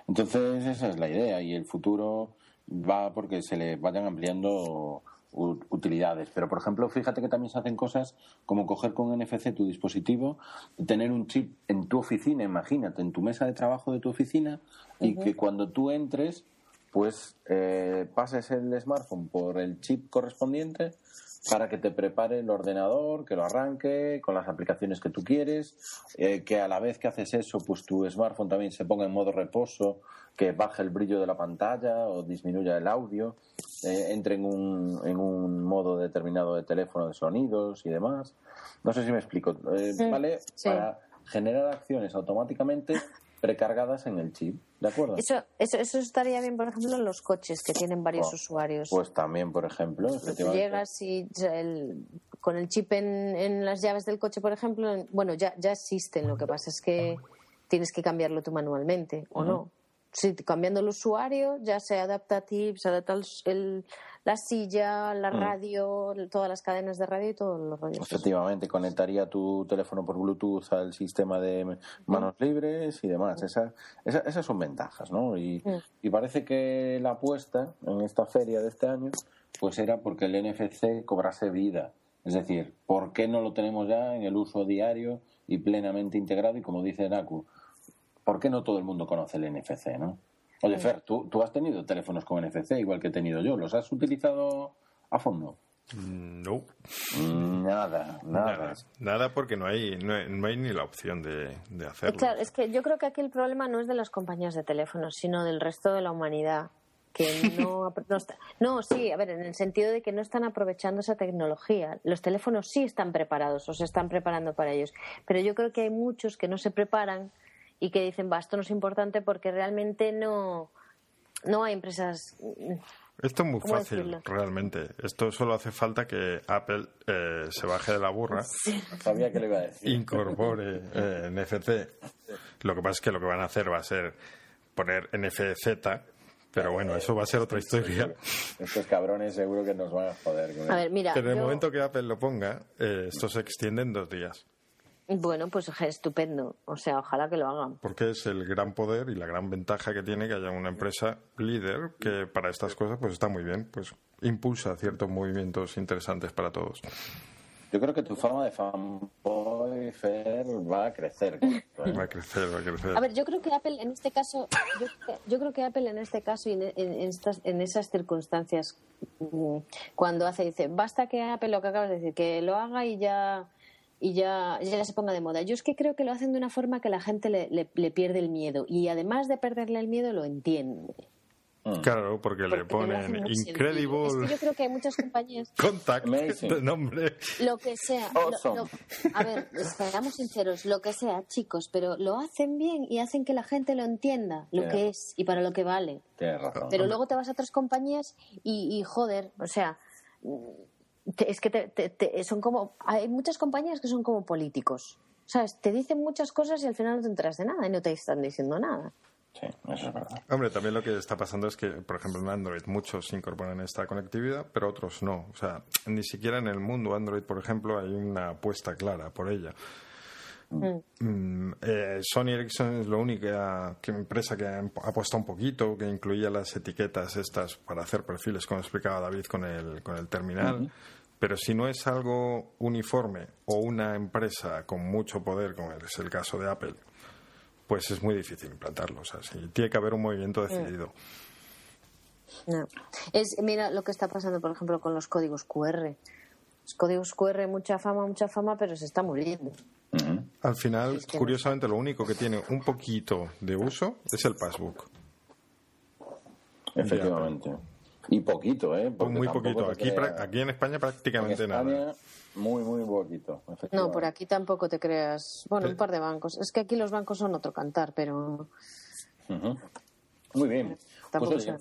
Entonces esa es la idea y el futuro va porque se le vayan ampliando utilidades. Pero, por ejemplo, fíjate que también se hacen cosas como coger con NFC tu dispositivo, tener un chip en tu oficina, imagínate, en tu mesa de trabajo de tu oficina, y que cuando tú entres, pues eh, pases el smartphone por el chip correspondiente para que te prepare el ordenador, que lo arranque con las aplicaciones que tú quieres, eh, que a la vez que haces eso, pues tu smartphone también se ponga en modo reposo, que baje el brillo de la pantalla o disminuya el audio, eh, entre en un, en un modo determinado de teléfono de sonidos y demás. No sé si me explico. Eh, ¿Vale? Para generar acciones automáticamente precargadas en el chip, ¿de acuerdo? Eso, eso, eso estaría bien, por ejemplo, en los coches que tienen varios oh, usuarios. Pues también, por ejemplo, Llegas y con el chip en, en, las llaves del coche, por ejemplo, bueno, ya, ya existen, lo que pasa es que tienes que cambiarlo tú manualmente, ¿o no? Sí, cambiando el usuario ya se adapta a ti, se adapta el, la silla, la mm. radio, todas las cadenas de radio y todos los radios. Efectivamente, conectaría tu teléfono por Bluetooth al sistema de manos libres y demás. Esa, esas son ventajas, ¿no? Y, mm. y parece que la apuesta en esta feria de este año pues era porque el NFC cobrase vida. Es decir, ¿por qué no lo tenemos ya en el uso diario y plenamente integrado? Y como dice Naku, ¿por qué no todo el mundo conoce el NFC, no? Oye, Fer, ¿tú, tú has tenido teléfonos con NFC igual que he tenido yo. ¿Los has utilizado a fondo? No. Nada, nada. Nada, porque no hay, no hay, ni la opción de, de hacerlo. Claro, es que yo creo que aquí el problema no es de las compañías de teléfonos, sino del resto de la humanidad. Que no, [LAUGHS] no, no, sí, a ver, en el sentido de que no están aprovechando esa tecnología. Los teléfonos sí están preparados o se están preparando para ellos, pero yo creo que hay muchos que no se preparan y que dicen, va, esto no es importante porque realmente no, no hay empresas Esto es muy ¿Cómo fácil, decirlo? realmente. Esto solo hace falta que Apple eh, se baje de la burra, Sabía que le iba a decir. incorpore eh, NFC. Lo que pasa es que lo que van a hacer va a ser poner NFZ, pero bueno, eso va a ser otra historia. Estos cabrones seguro que nos van a joder. A ver, mira. Pero en el yo- momento que Apple lo ponga, eh, esto se extiende en dos días. Bueno, pues estupendo. O sea, ojalá que lo hagan. Porque es el gran poder y la gran ventaja que tiene que haya una empresa líder que para estas cosas pues está muy bien, pues impulsa ciertos movimientos interesantes para todos. Yo creo que tu fama de fanboy, Fer, va a crecer. [LAUGHS] Va a crecer, va a crecer. A ver, yo creo que Apple en este caso, yo, yo creo que Apple en este caso y en, en- en estas, en esas circunstancias, mm, cuando hace, dice, basta que Apple lo que acabas de decir, que lo haga y ya y ya, ya se ponga de moda. Yo es que creo que lo hacen de una forma que la gente le, le- le pierde el miedo y además de perderle el miedo lo entiende. Claro, porque, le Porque ponen. Incredible Es que yo creo que hay muchas compañías [LAUGHS] Contact de nombre. Lo que sea. Awesome. lo- a ver, seamos sinceros, lo que sea, chicos, pero lo hacen bien y hacen que la gente lo entienda, lo Yeah. que es y para lo que vale. Tienes razón. Pero luego te vas a otras compañías y, y, joder, o sea, es que te- te- te- son como. Hay muchas compañías que son como políticos. ¿Sabes? Te dicen muchas cosas y al final no te enteras de nada y no te están diciendo nada. Sí, eso es verdad. Hombre, también lo que está pasando es que, por ejemplo, en Android muchos incorporan esta conectividad, pero otros no. O sea, ni siquiera en el mundo Android, por ejemplo, hay una apuesta clara por ella. Mm, eh, Sony Ericsson es la única que- empresa que ha apuesto un poquito, que incluía las etiquetas estas para hacer perfiles, como explicaba David con el, con el terminal. Pero si no es algo uniforme o una empresa con mucho poder, como es el caso de Apple, pues es muy difícil implantarlo. O sea, sí, tiene que haber un movimiento decidido. No. Es, mira lo que está pasando, por ejemplo, con los códigos QR. Los códigos QR, mucha fama, mucha fama, pero se está muriendo. Al final, Es que no. curiosamente, lo único que tiene un poquito de uso es el passbook. Efectivamente. Y poquito, ¿eh? Porque muy poquito. Aquí, aquí en España en prácticamente España, nada. muy, muy poquito. No, por aquí tampoco te creas. Bueno, Sí. un par de bancos. Es que aquí los bancos son otro cantar, pero. Muy bien. Tampoco Pues, oye,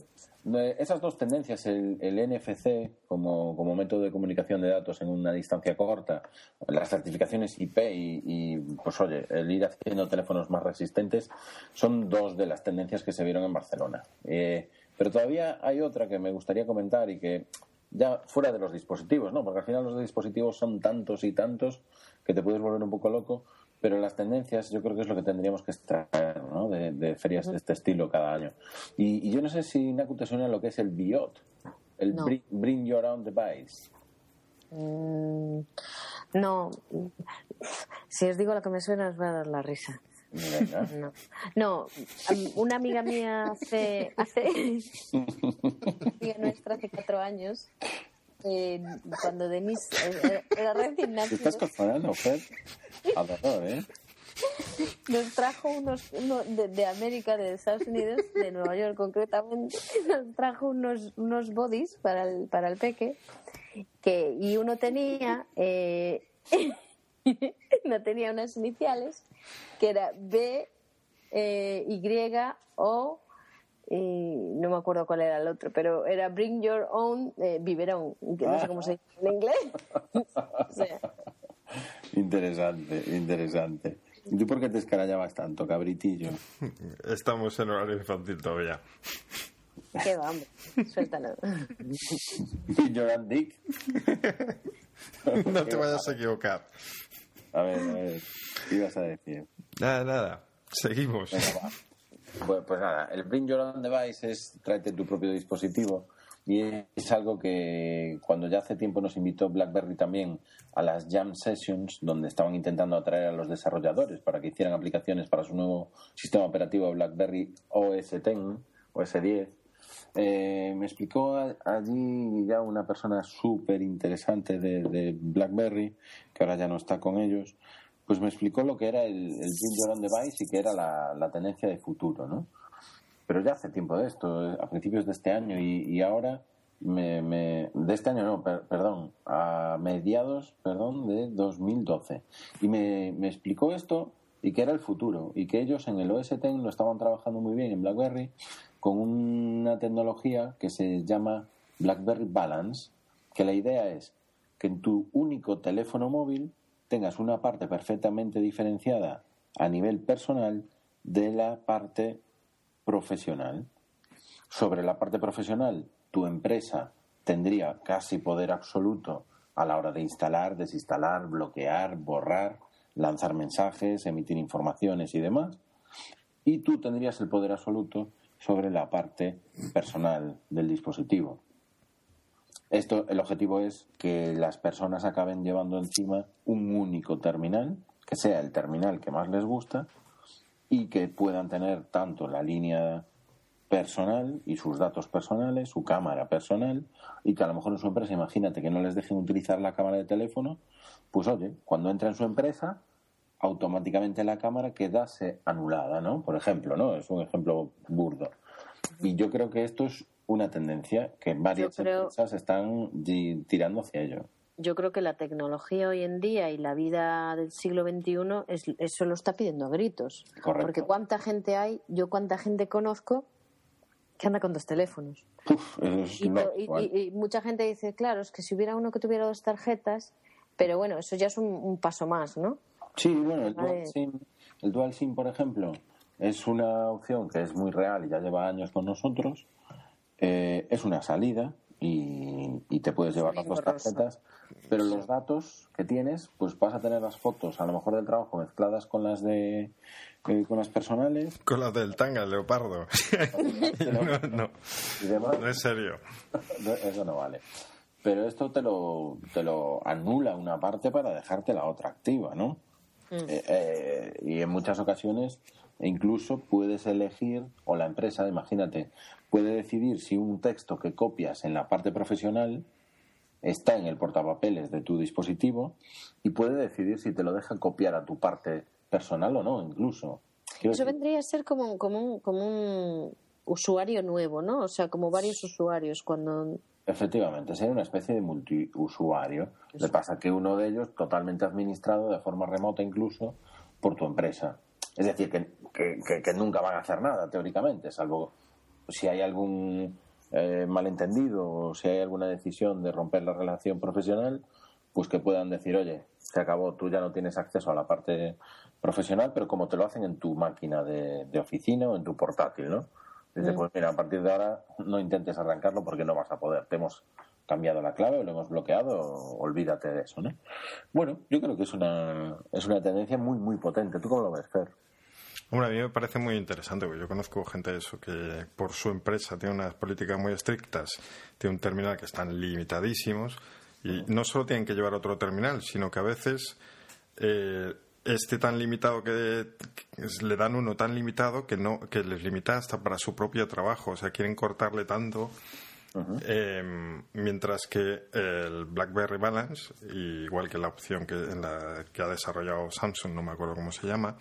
esas dos tendencias, el, el NFC como, como método de comunicación de datos en una distancia corta, las certificaciones IP y, y, pues oye, el ir haciendo teléfonos más resistentes, son dos de las tendencias que se vieron en Barcelona. Eh, pero todavía hay otra que me gustaría comentar y que ya fuera de los dispositivos, ¿no? Porque al final los dispositivos son tantos y tantos que te puedes volver un poco loco, pero las tendencias yo creo que es lo que tendríamos que extraer, ¿no? De, de ferias de este estilo cada año. Y, y yo no sé si, Naku, te suena lo que es el BIOT, el No. bring, bring Your Own Device. mm, no. Si os digo lo que me suena, os va a dar la risa. [LAUGHS] No, no una amiga mía hace, hace [LAUGHS] [LAUGHS] amiga nuestra hace cuatro años, eh, cuando Denise eh, era recién ¿Te estás? Aterrador, ¿eh? nos trajo unos, uno de, de América, de Estados Unidos, de Nueva York concretamente, nos trajo unos, unos bodies para el, para el peque, que, y uno tenía, eh, [LAUGHS] no tenía unas iniciales, que era B, eh, Y, O, y no me acuerdo cuál era el otro, pero era Bring Your Own eh, Biberón, que no sé cómo se dice en inglés. [LAUGHS] O sea, Interesante, interesante. ¿Y tú por qué te escarallabas tanto, cabritillo? Estamos en horario infantil todavía. qué va, hombre, suéltalo. Bring Your Own Dick. no te vayas a equivocar. A ver, a ver, ¿qué ibas a decir? Nada, nada. Seguimos. Venga, Pues, nada, el Bring Your Own Device es tráete tu propio dispositivo y es algo que cuando ya hace tiempo nos invitó BlackBerry también a las Jam Sessions donde estaban intentando atraer a los desarrolladores para que hicieran aplicaciones para su nuevo sistema operativo BlackBerry OS X, OS 10. Eh, me explicó allí ya una persona súper interesante de BlackBerry, que ahora ya no está con ellos, pues me explicó lo que era el, el Own Device y que era la, la tendencia de futuro, ¿no? Pero ya hace tiempo de esto, a principios de este año y, ahora, me, de este año no, per- perdón, a mediados, perdón, de 2012. Y me, explicó esto y que era el futuro y que ellos en el OS X lo estaban trabajando muy bien en BlackBerry, con una tecnología que se llama BlackBerry Balance, que la idea es que en tu único teléfono móvil tengas una parte perfectamente diferenciada a nivel personal de la parte profesional. Sobre la parte profesional, tu empresa tendría casi poder absoluto a la hora de instalar, desinstalar, bloquear, borrar, lanzar mensajes, emitir informaciones y demás. Y tú tendrías el poder absoluto sobre la parte personal del dispositivo. Esto, el objetivo es que las personas acaben llevando encima un único terminal, que sea el terminal que más les gusta, y que puedan tener tanto la línea personal y sus datos personales, su cámara personal, y que a lo mejor en su empresa, imagínate que no les dejen utilizar la cámara de teléfono, pues oye, cuando entra en su empresa, automáticamente la cámara quedase anulada, ¿no? Por ejemplo, ¿no? Es un ejemplo burdo. Y yo creo que esto es una tendencia que varias empresas están tirando hacia ello. Yo creo que la tecnología hoy en día y la vida del siglo XXI es, eso lo está pidiendo a gritos. Correcto. Porque cuánta gente hay, yo cuánta gente conozco que anda con dos teléfonos. y, mucha gente dice, claro, es que si hubiera uno que tuviera dos tarjetas, pero bueno, eso ya es un, paso más, ¿no? Sí, bueno, el dual, SIM, el dual SIM, por ejemplo, es una opción que es muy real y ya lleva años con nosotros. Eh, es una salida y, te puedes llevar las dos tarjetas, pero los datos que tienes, pues vas a tener las fotos, a lo mejor del trabajo, mezcladas con las de eh, con las personales. Con las del tanga, el leopardo. [LAUGHS] no, no, no es serio. Eso no vale. Pero esto te lo, te lo anula una parte para dejarte la otra activa, ¿no? Mm. Eh, eh, y en muchas ocasiones incluso puedes elegir, o la empresa, imagínate, puede decidir si un texto que copias en la parte profesional está en el portapapeles de tu dispositivo y puede decidir si te lo deja copiar a tu parte personal o no, incluso. Eso vendría a ser como, como, un, como un usuario nuevo, ¿no? O sea, como varios usuarios cuando... Efectivamente, sería una especie de multiusuario. Le pasa que uno de ellos totalmente administrado de forma remota incluso por tu empresa. Es decir, que, que, que nunca van a hacer nada, teóricamente, salvo si hay algún eh, malentendido o si hay alguna decisión de romper la relación profesional, pues que puedan decir, oye, se acabó, tú ya no tienes acceso a la parte profesional, pero como te lo hacen en tu máquina de, oficina o en tu portátil, ¿no? Dice, mm. pues mira, a partir de ahora no intentes arrancarlo porque no vas a poder. Te hemos cambiado la clave o lo hemos bloqueado, olvídate de eso, ¿no? Bueno, yo creo que es una, es una tendencia muy, muy potente. ¿Tú cómo lo ves, Fer? Hombre, a mí me parece muy interesante, porque yo conozco gente de eso que por su empresa tiene unas políticas muy estrictas, tiene un terminal que están limitadísimos y no solo tienen que llevar otro terminal, sino que a veces eh, este tan limitado que, le dan uno tan limitado que no que les limita hasta para su propio trabajo, o sea, quieren cortarle tanto. Em, mientras que el BlackBerry Balance, igual que la opción que, en la que ha desarrollado Samsung, no me acuerdo cómo se llama,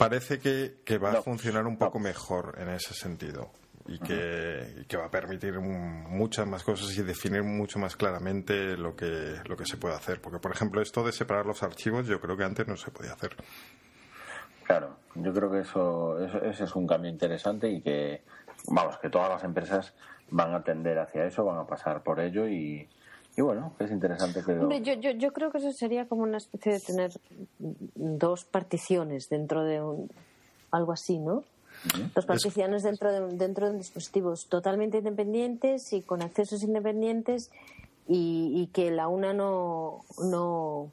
parece que, va a funcionar un poco mejor en ese sentido y que, va a permitir muchas más cosas y definir mucho más claramente lo que, lo que se puede hacer. Porque, por ejemplo, esto de separar los archivos yo creo que antes no se podía hacer. Claro, yo creo que eso, ese es un cambio interesante y que, vamos, que todas las empresas van a tender hacia eso, van a pasar por ello y, y bueno, es interesante que... yo, yo, yo, creo que eso sería como una especie de tener dos particiones dentro de un, algo así, ¿no? Dos particiones dentro de, dentro de dispositivos totalmente independientes y con accesos independientes y, y que la una no, no,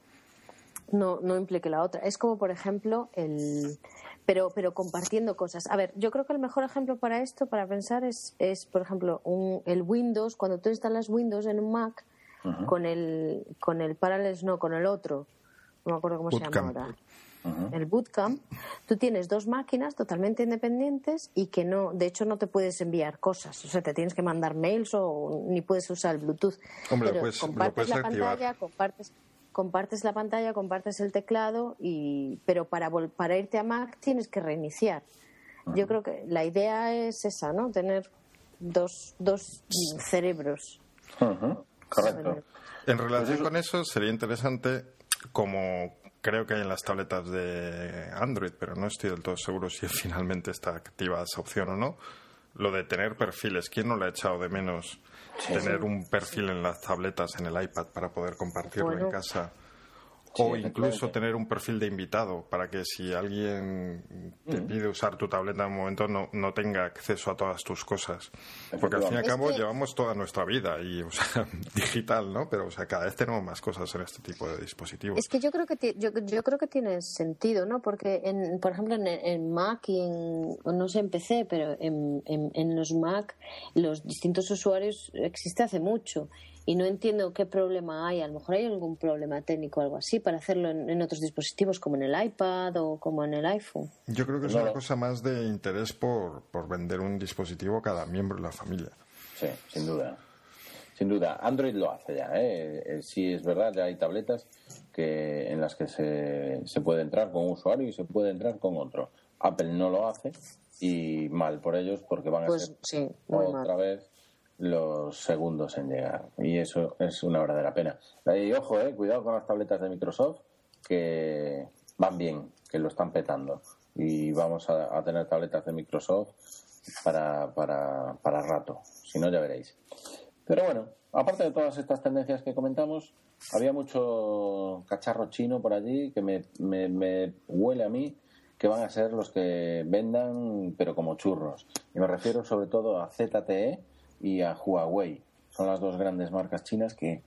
no, no implique la otra. Es como, por ejemplo, el, pero, pero compartiendo cosas. A ver, yo creo que el mejor ejemplo para esto, para pensar, es, es por ejemplo, un, el Windows. Cuando tú instalas Windows en un Mac, con el con el Parallels no, con el otro, no me acuerdo cómo se llama ahora. El bootcamp, tú tienes dos máquinas totalmente independientes y que no, de hecho, no te puedes enviar cosas, o sea, te tienes que mandar mails o ni puedes usar el Bluetooth. Hombre, pues, compartes la pantalla, compartes, compartes la pantalla, compartes el teclado y, pero para para irte a Mac tienes que reiniciar. Yo creo que la idea es esa, ¿no? Tener dos, dos cerebros. Correcto. En relación con eso, sería interesante como creo que hay en las tabletas de Android, pero no estoy del todo seguro si [LAUGHS] finalmente está activa esa opción o no. Lo de tener perfiles, ¿quién no le ha echado de menos tener un perfil en las tabletas, en el iPad, para poder compartirlo en casa? O incluso tener un perfil de invitado para que si alguien te mm. pide usar tu tableta en un momento no, no tenga acceso a todas tus cosas. Porque al fin y al cabo llevamos toda nuestra vida y, o sea, [LAUGHS] digital, ¿no? Pero o sea, cada vez tenemos más cosas en este tipo de dispositivos. Es que yo creo que yo, yo creo que tiene sentido, ¿no? Porque en, por ejemplo en, Mac y en no sé en PC, pero en, en, en los Mac los distintos usuarios existe hace mucho y no entiendo qué problema hay. A lo mejor hay algún problema técnico o algo así para hacerlo en, otros dispositivos como en el iPad o como en el iPhone. Yo creo que es una cosa más de interés por, por vender un dispositivo cada miembro de la familia. Sí, sin duda. Sin duda. Android lo hace ya. ¿eh? eh sí, es verdad, ya hay tabletas que, en las que se, se puede entrar con un usuario y se puede entrar con otro. Apple no lo hace y mal por ellos porque van a pues ser otra vez los segundos en llegar. Y eso es una verdadera pena. Y ojo, eh, cuidado con las tabletas de Microsoft, que van bien, que lo están petando. Y vamos a, tener tabletas de Microsoft para, para, para rato. Si no, ya veréis. Pero bueno, aparte de todas estas tendencias que comentamos, había mucho cacharro chino por allí que me, me, me huele a mí que van a ser los que vendan, pero como churros. Y me refiero sobre todo a ZTE, y a Huawei. Son las dos grandes marcas chinas que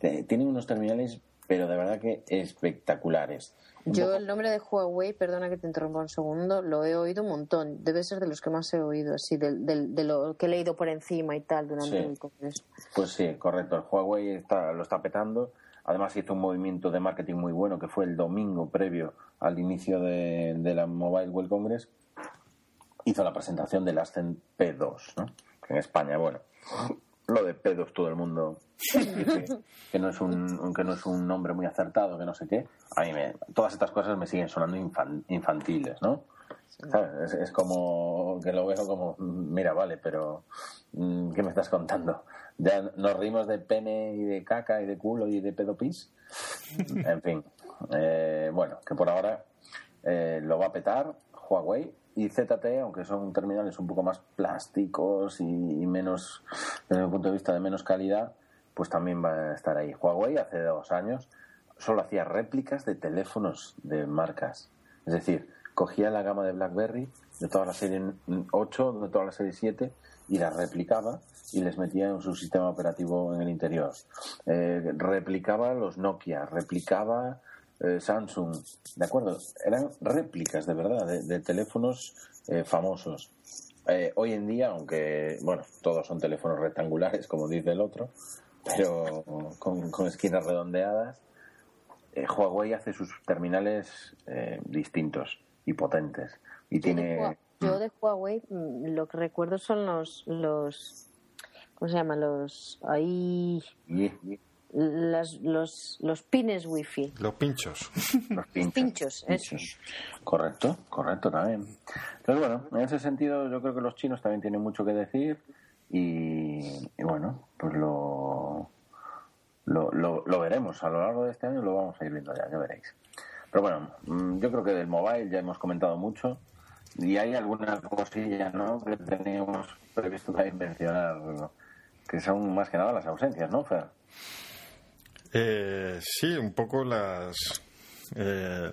tienen unos terminales, pero de verdad que espectaculares. Yo el nombre de Huawei, perdona que te interrumpa un segundo, lo he oído un montón. Debe ser de los que más he oído, así, de, de, lo que he leído por encima y tal durante el congreso. Pues sí, correcto. El Huawei está, lo está petando. Además hizo un movimiento de marketing muy bueno que fue el domingo previo al inicio de, de la Mobile World Congress. Hizo la presentación del Ascend P2, ¿no? En España, bueno, [LAUGHS] lo de pedos todo el mundo dice [LAUGHS] que no es un que no es un nombre muy acertado, que no sé qué. A mí me, todas estas cosas me siguen sonando infantiles, ¿no? Es, como que lo veo como, mira, vale, pero mm, ¿qué me estás contando? ¿Ya nos rimos de pene y de caca y de culo y de pedopis? [LAUGHS] En fin, eh, bueno, que por ahora eh, lo va a petar Huawei y ZTE, aunque son terminales un poco más plásticos y, menos, desde mi punto de vista, de menos calidad, pues también va a estar ahí. Huawei hace dos años solo hacía réplicas de teléfonos de marcas. Es decir, cogía la gama de BlackBerry de toda la serie 8, de toda la serie 7 y las replicaba y les metía en su sistema operativo en el interior. Eh, replicaba los Nokia, replicaba eh, Samsung, ¿de acuerdo? Eran réplicas de verdad de, teléfonos eh, famosos. Eh, hoy en día, aunque, bueno, todos son teléfonos rectangulares, [LAUGHS] como dice el otro, pero con, esquinas redondeadas, Huawei hace sus terminales distintos y potentes. Y tiene. Yo de Huawei mm, lo que recuerdo son los. los ¿Cómo se llama? Los. Ahí las, los, los pines wifi. Los pinchos. [LAUGHS] Los pinchos. pinchos, Correcto, correcto también. Entonces, bueno, en ese sentido yo creo que los chinos también tienen mucho que decir y, bueno, pues lo, lo, lo, veremos. A lo largo de este año lo vamos a ir viendo ya, ya veréis. Pero bueno, mm, yo creo que del mobile ya hemos comentado mucho y hay alguna cosilla ¿no? que teníamos previsto también mencionar, que son más que nada las ausencias, ¿no, Fer? Eh, sí, un poco [LAUGHS] las, eh,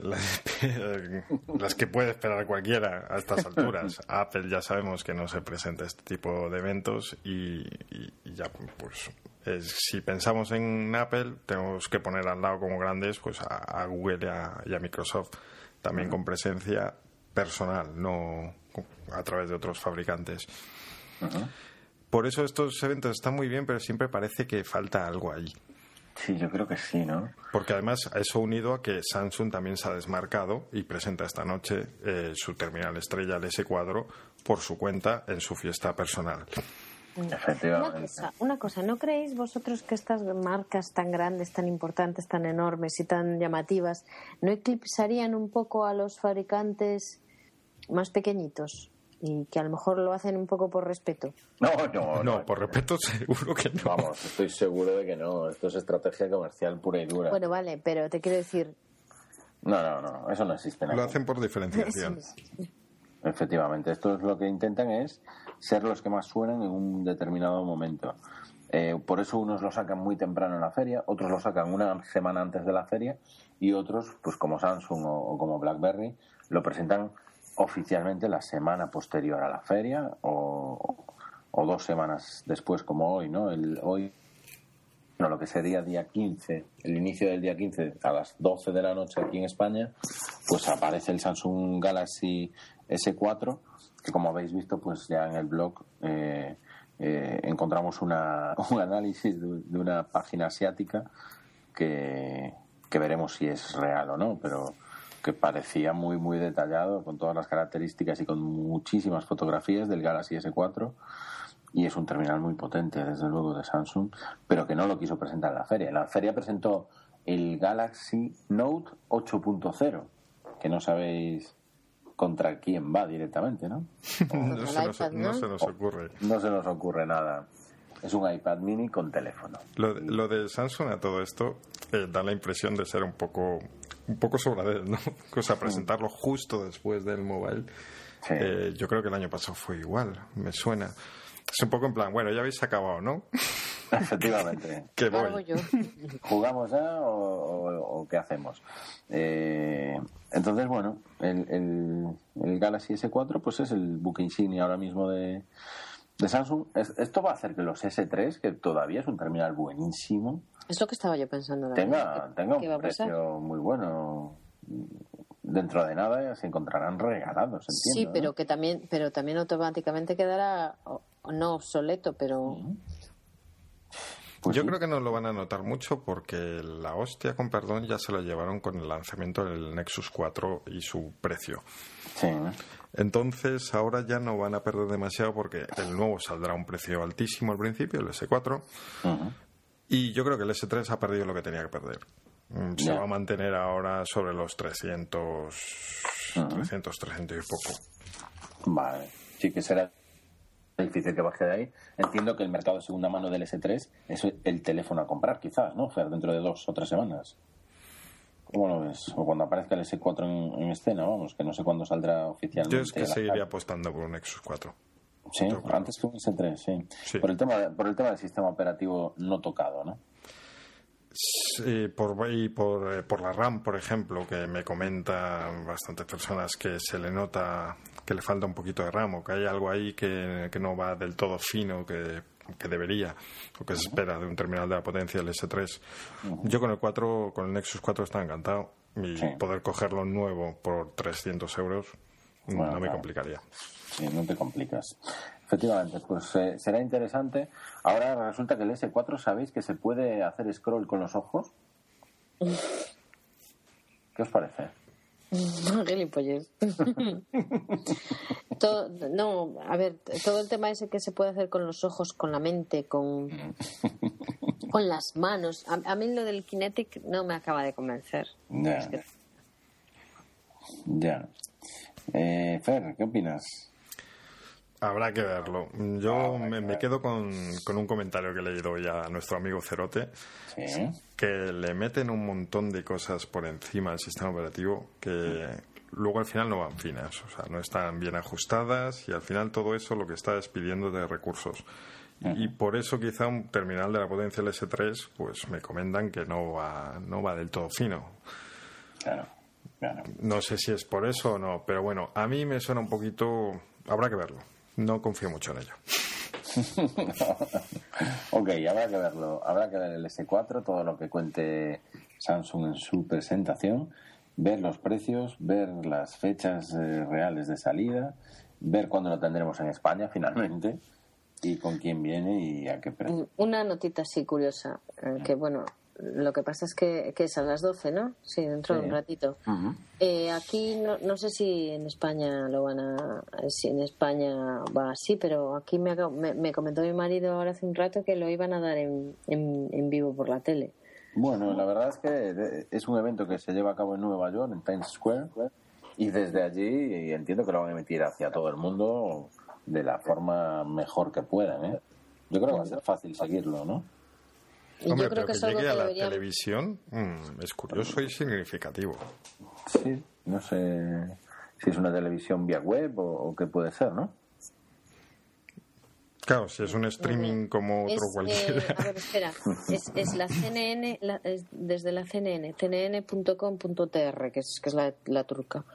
las, que puede esperar cualquiera a estas alturas. [LAUGHS] Apple ya sabemos que no se presenta este tipo de eventos y, ya pues si pensamos en Apple tenemos que poner al lado como grandes pues a, Google y a, Microsoft también con presencia personal, no a través de otros fabricantes. Por eso estos eventos están muy bien, pero siempre parece que falta algo ahí. Sí, yo creo que sí, ¿no? Porque además eso unido a que Samsung también se ha desmarcado y presenta esta noche eh, su terminal estrella, el S4, por su cuenta en su fiesta personal. Efectivamente. Una cosa, ¿no creéis vosotros que estas marcas tan grandes, tan importantes, tan enormes y tan llamativas, no eclipsarían un poco a los fabricantes más pequeñitos? Y que a lo mejor lo hacen un poco por respeto. No, no, no. por respeto seguro que no. Vamos, estoy seguro de que no. Esto es estrategia comercial pura y dura. Bueno, vale, pero te quiero decir, No, no, no, eso no existe. Lo hacen por diferenciación. [LAUGHS] Efectivamente, esto es lo que intentan es ser los que más suenan en un determinado momento. Eh, por eso unos lo sacan muy temprano en la feria, otros lo sacan una semana antes de la feria y otros, pues como Samsung o, como BlackBerry, lo presentan oficialmente la semana posterior a la feria o, dos semanas después como hoy, ¿no? El, hoy, no, lo que sería día 15, el inicio del día 15 a las 12 de la noche aquí en España, pues aparece el Samsung Galaxy S4, que como habéis visto, pues ya en el blog eh, eh, encontramos una, [LAUGHS] un análisis de, una página asiática que, que veremos si es real o no, pero que parecía muy muy detallado con todas las características y con muchísimas fotografías del Galaxy S4 y es un terminal muy potente desde luego de Samsung pero que no lo quiso presentar en la feria en la feria presentó el Galaxy Note 8.0 que no sabéis contra quién va directamente, ¿no? [LAUGHS] no, se nos, ocurre. No se nos ocurre nada. Es un iPad mini con teléfono. Lo, de Samsung a todo esto eh, da la impresión de ser un poco un poco sobradero, ¿no? [LAUGHS] O sea, presentarlo justo después del mobile. Eh, yo creo que el año pasado fue igual, me suena. Es un poco en plan, bueno, ya habéis acabado, ¿no? [LAUGHS] Efectivamente. ¿Qué voy? [LAUGHS] ¿Jugamos ya o, qué hacemos? Eh, entonces, bueno, el, el, Galaxy S4 pues es el buque insignia ahora mismo de, de Samsung. esto va a hacer que los S3, que todavía es un terminal buenísimo, es lo que estaba yo pensando. Tenga, tenga un precio muy bueno. Dentro de nada se encontrarán regalados, entiendo. Sí, pero que también, pero también automáticamente quedará no obsoleto, pero. Pues Yo creo que no lo van a notar mucho porque la hostia, con perdón, ya se lo llevaron con el lanzamiento del Nexus 4 y su precio. Sí. Entonces, ahora ya no van a perder demasiado porque el nuevo saldrá a un precio altísimo al principio, el S4. Y yo creo que el S3 ha perdido lo que tenía que perder. Mm, se va a mantener ahora sobre los 300, 300, 300 y poco. Vale. Sí que será difícil que baje de ahí. Entiendo que el mercado de segunda mano del S3 es el teléfono a comprar, quizás, ¿no, Fer? Dentro de dos o tres semanas. ¿Cómo lo ves? O cuando aparezca el S4 en, escena, vamos, que no sé cuándo saldrá oficialmente. Yo es que seguiría apostando por un Nexus 4. Sí, antes que un S3, sí. Por, el tema, por el tema del sistema operativo no tocado, ¿no? Sí, por, y por, eh, por la RAM, por ejemplo, que me comentan bastantes personas que se le nota que le falta un poquito de RAM o que hay algo ahí que, que no va del todo fino que, que debería o que se espera de un terminal de la potencia del S3. Yo con el 4, con el Nexus 4 está encantado y poder cogerlo nuevo por 300 euros no me complicaría. Sí, no te complicas. Efectivamente, pues eh, será interesante. Ahora resulta que el S4, ¿sabéis que se puede hacer scroll con los ojos? ¿Qué os parece? [LAUGHS] [LAUGHS] todo, no, a ver, todo el tema ese que se puede hacer con los ojos, con la mente, con, con las manos. A, mí lo del Kinetic no me acaba de convencer. Ya. ya. Eh, Fer, ¿qué opinas? Habrá que verlo. Yo me, quedo con, un comentario que he leído ya a nuestro amigo Cerote, que le meten un montón de cosas por encima del sistema operativo que luego al final no van finas, o sea, no están bien ajustadas y al final todo eso lo que está despidiendo de recursos. Y por eso quizá un terminal de la potencia del S3 pues me comentan que no va, no va del todo fino. Claro, claro. No sé si es por eso o no, pero bueno, a mí me suena un poquito... Habrá que verlo. No confío mucho en ello. [LAUGHS] ok, habrá que verlo. Habrá que ver el S4, todo lo que cuente Samsung en su presentación, ver los precios, ver las fechas eh, reales de salida, ver cuándo lo tendremos en España finalmente y con quién viene y a qué precio. Una notita así curiosa, eh, que bueno, lo que pasa es que, es a las 12, ¿no? Sí, dentro de un ratito. Eh, aquí no, no, sé si en España lo van a. Si en España va así, pero aquí me, me, comentó mi marido ahora hace un rato que lo iban a dar en, en, vivo por la tele. Bueno, la verdad es que es un evento que se lleva a cabo en Nueva York, en Times Square, y desde allí entiendo que lo van a emitir hacia todo el mundo de la forma mejor que puedan. ¿eh? Yo creo que va a ser fácil seguirlo, ¿no? Y Hombre, yo creo pero que que, llegue a la deberían... televisión mm, es curioso y significativo. Sí, no sé si es una televisión vía web o, o qué puede ser, ¿no? Claro, si es un streaming como otro Es, eh, cualquiera. a ver, espera. Es, es la CNN, la- es desde la CNN, cnn.com.tr, que es, que es la, la turca.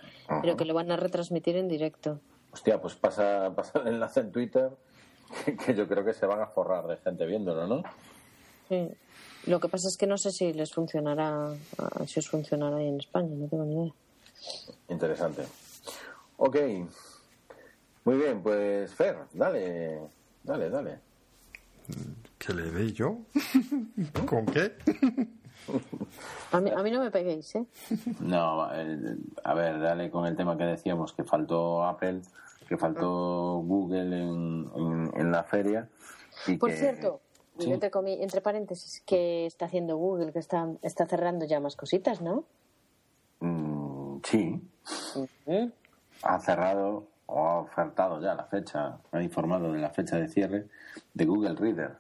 Pero que lo van a retransmitir en directo. Hostia, pues pasa, pasa el enlace en Twitter [LAUGHS] que, que yo creo que se van a forrar de gente viéndolo, ¿no? Sí. Lo que pasa es que no sé si les funcionará, ah, si os funcionará ahí en España, no tengo ni idea. Interesante. Ok. Muy bien, pues Fer, dale, dale, dale. ¿Que le dé yo? [LAUGHS] ¿Con qué? A mí, a mí no me peguéis, ¿eh? No, a ver, dale con el tema que decíamos, que faltó Apple, que faltó Google en, en, en la feria. Y Por que- cierto, Sí. entre, entre paréntesis, que está haciendo Google, que está, está cerrando ya más cositas, ¿no? Mm, sí, ha cerrado o ha ofertado ya la fecha, ha informado de la fecha de cierre de Google Reader.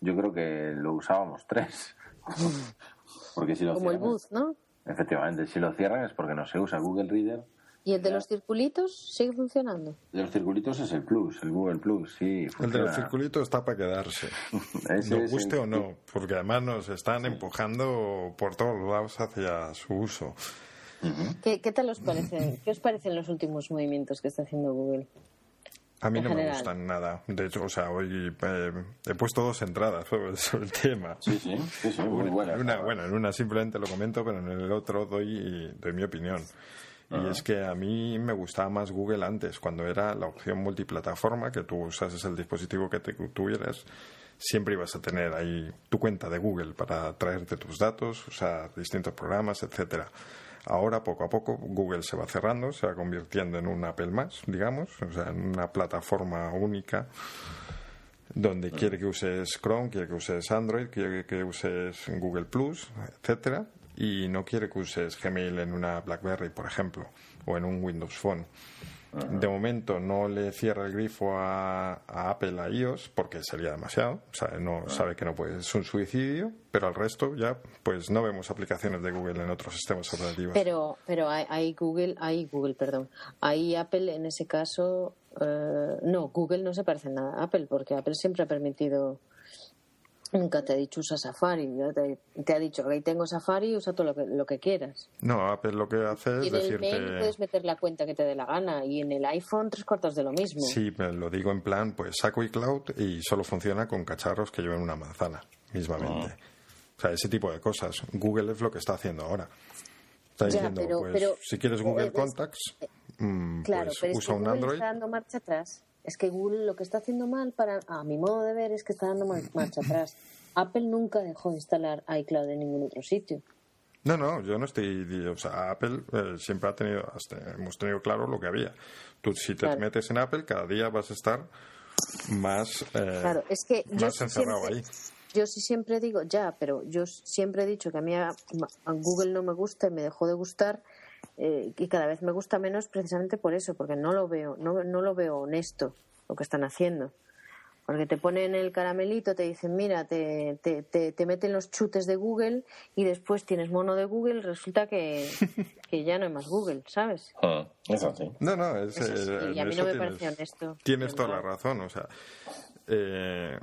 Yo creo que lo usábamos tres. [LAUGHS] Porque si lo Como el cierran- Booth, ¿no? Efectivamente, si lo cierran es porque no se usa Google Reader. ¿Y el de los circulitos sigue funcionando? De los circulitos es el Plus, el Google Plus, sí. El de funciona. los circulitos está para quedarse. [LAUGHS] Nos guste el- o no, porque además nos están empujando por todos lados hacia su uso. ¿Qué, qué tal os parece? [LAUGHS] ¿Qué os parecen los últimos movimientos que está haciendo Google? A mí no me general. gustan nada. De hecho, o sea, hoy eh, he puesto dos entradas sobre, [LAUGHS] sobre el tema. Sí, sí, sí, sí, muy buena. En una, bueno, en una simplemente lo comento, pero en el otro doy, doy mi opinión. Y es que a mí me gustaba más Google antes, cuando era la opción multiplataforma, que tú usases el dispositivo que te tuvieras, siempre ibas a tener ahí tu cuenta de Google para traerte tus datos, usar distintos programas, etcétera. Ahora, poco a poco, Google se va cerrando, se va convirtiendo en un Apple más, digamos, o sea, en una plataforma única donde quiere que uses Chrome, quiere que uses Android, quiere que uses Google Plus, etcétera, y no quiere que uses Gmail en una BlackBerry, por ejemplo, o en un Windows Phone. De momento no le cierra el grifo a, a Apple a iOS porque sería demasiado, o sea, no sabe que no puede, es un suicidio, pero al resto ya pues no vemos aplicaciones de Google en otros sistemas operativos. Pero, pero hay, hay Google, hay Google, perdón, hay Apple en ese caso, eh, no, Google no se parece en nada a Apple porque Apple siempre ha permitido, nunca te ha dicho usa Safari, te, te ha dicho ahí tengo Safari, usa todo lo que, lo que quieras. No, Apple lo que hace Y es en el mail decirte... puedes meter la cuenta que te dé la gana y en el iPhone tres cuartos de lo mismo. Sí, pero lo digo en plan, pues saco iCloud y solo funciona con cacharros que lleven una manzana, mismamente. O sea, ese tipo de cosas. Google es lo que está haciendo ahora. Está Ya, diciendo, pero- pues, pero- si quieres Google eh, es- Contacts, mm, Claro, pues pero es usa que un Google Android. está dando marcha atrás. Es que Google lo que está haciendo mal, para a mi modo de ver, es que está dando mar- marcha [CLEARS THROAT] atrás. Apple nunca dejó de instalar iCloud en ningún otro sitio. No, no, yo no estoy. O sea, Apple eh, siempre ha tenido. hasta hemos tenido claro lo que había. Tú, si te Claro. metes en Apple, cada día vas a estar más. eh, Claro, es que yo más sí encerrado siempre, ahí. yo sí siempre digo, ya, pero yo siempre he dicho que a mí a, a Google no me gusta y me dejó de gustar eh, y cada vez me gusta menos precisamente por eso, porque no lo veo, no, no lo veo honesto lo que están haciendo. Porque te ponen el caramelito, te dicen, mira, te, te, te, te meten los chutes de Google y después tienes mono de Google, resulta que, [LAUGHS] que ya no hay más Google, ¿sabes? Ah, Es así. No, no, es, eh, y a mí no me tienes- parece honesto. Tienes toda la razón, o sea. eh,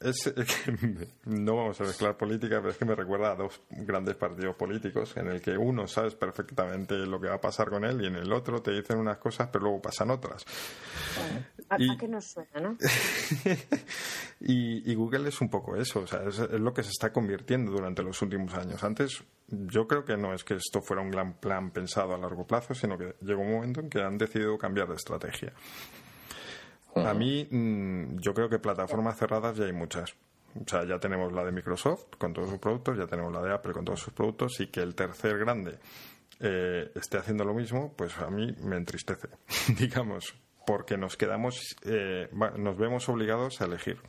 es, es que [LAUGHS] no vamos a mezclar política, pero es que me recuerda a dos grandes partidos políticos en el que uno sabes perfectamente lo que va a pasar con él y en el otro te dicen unas cosas pero luego pasan otras. ¿A, Y- a qué nos suena, no? [LAUGHS] y, y Google es un poco eso, o sea, es, es lo que se está convirtiendo durante los últimos años. Antes yo creo que no es que esto fuera un gran plan pensado a largo plazo, sino que llegó un momento en que han decidido cambiar de estrategia. A mí, mm, yo creo que plataformas cerradas ya hay muchas. O sea, ya tenemos la de Microsoft con todos sus productos, ya tenemos la de Apple con todos sus productos, y que el tercer grande eh, esté haciendo lo mismo, pues a mí me entristece, [LAUGHS] digamos, porque nos quedamos, eh, va- nos vemos obligados a elegir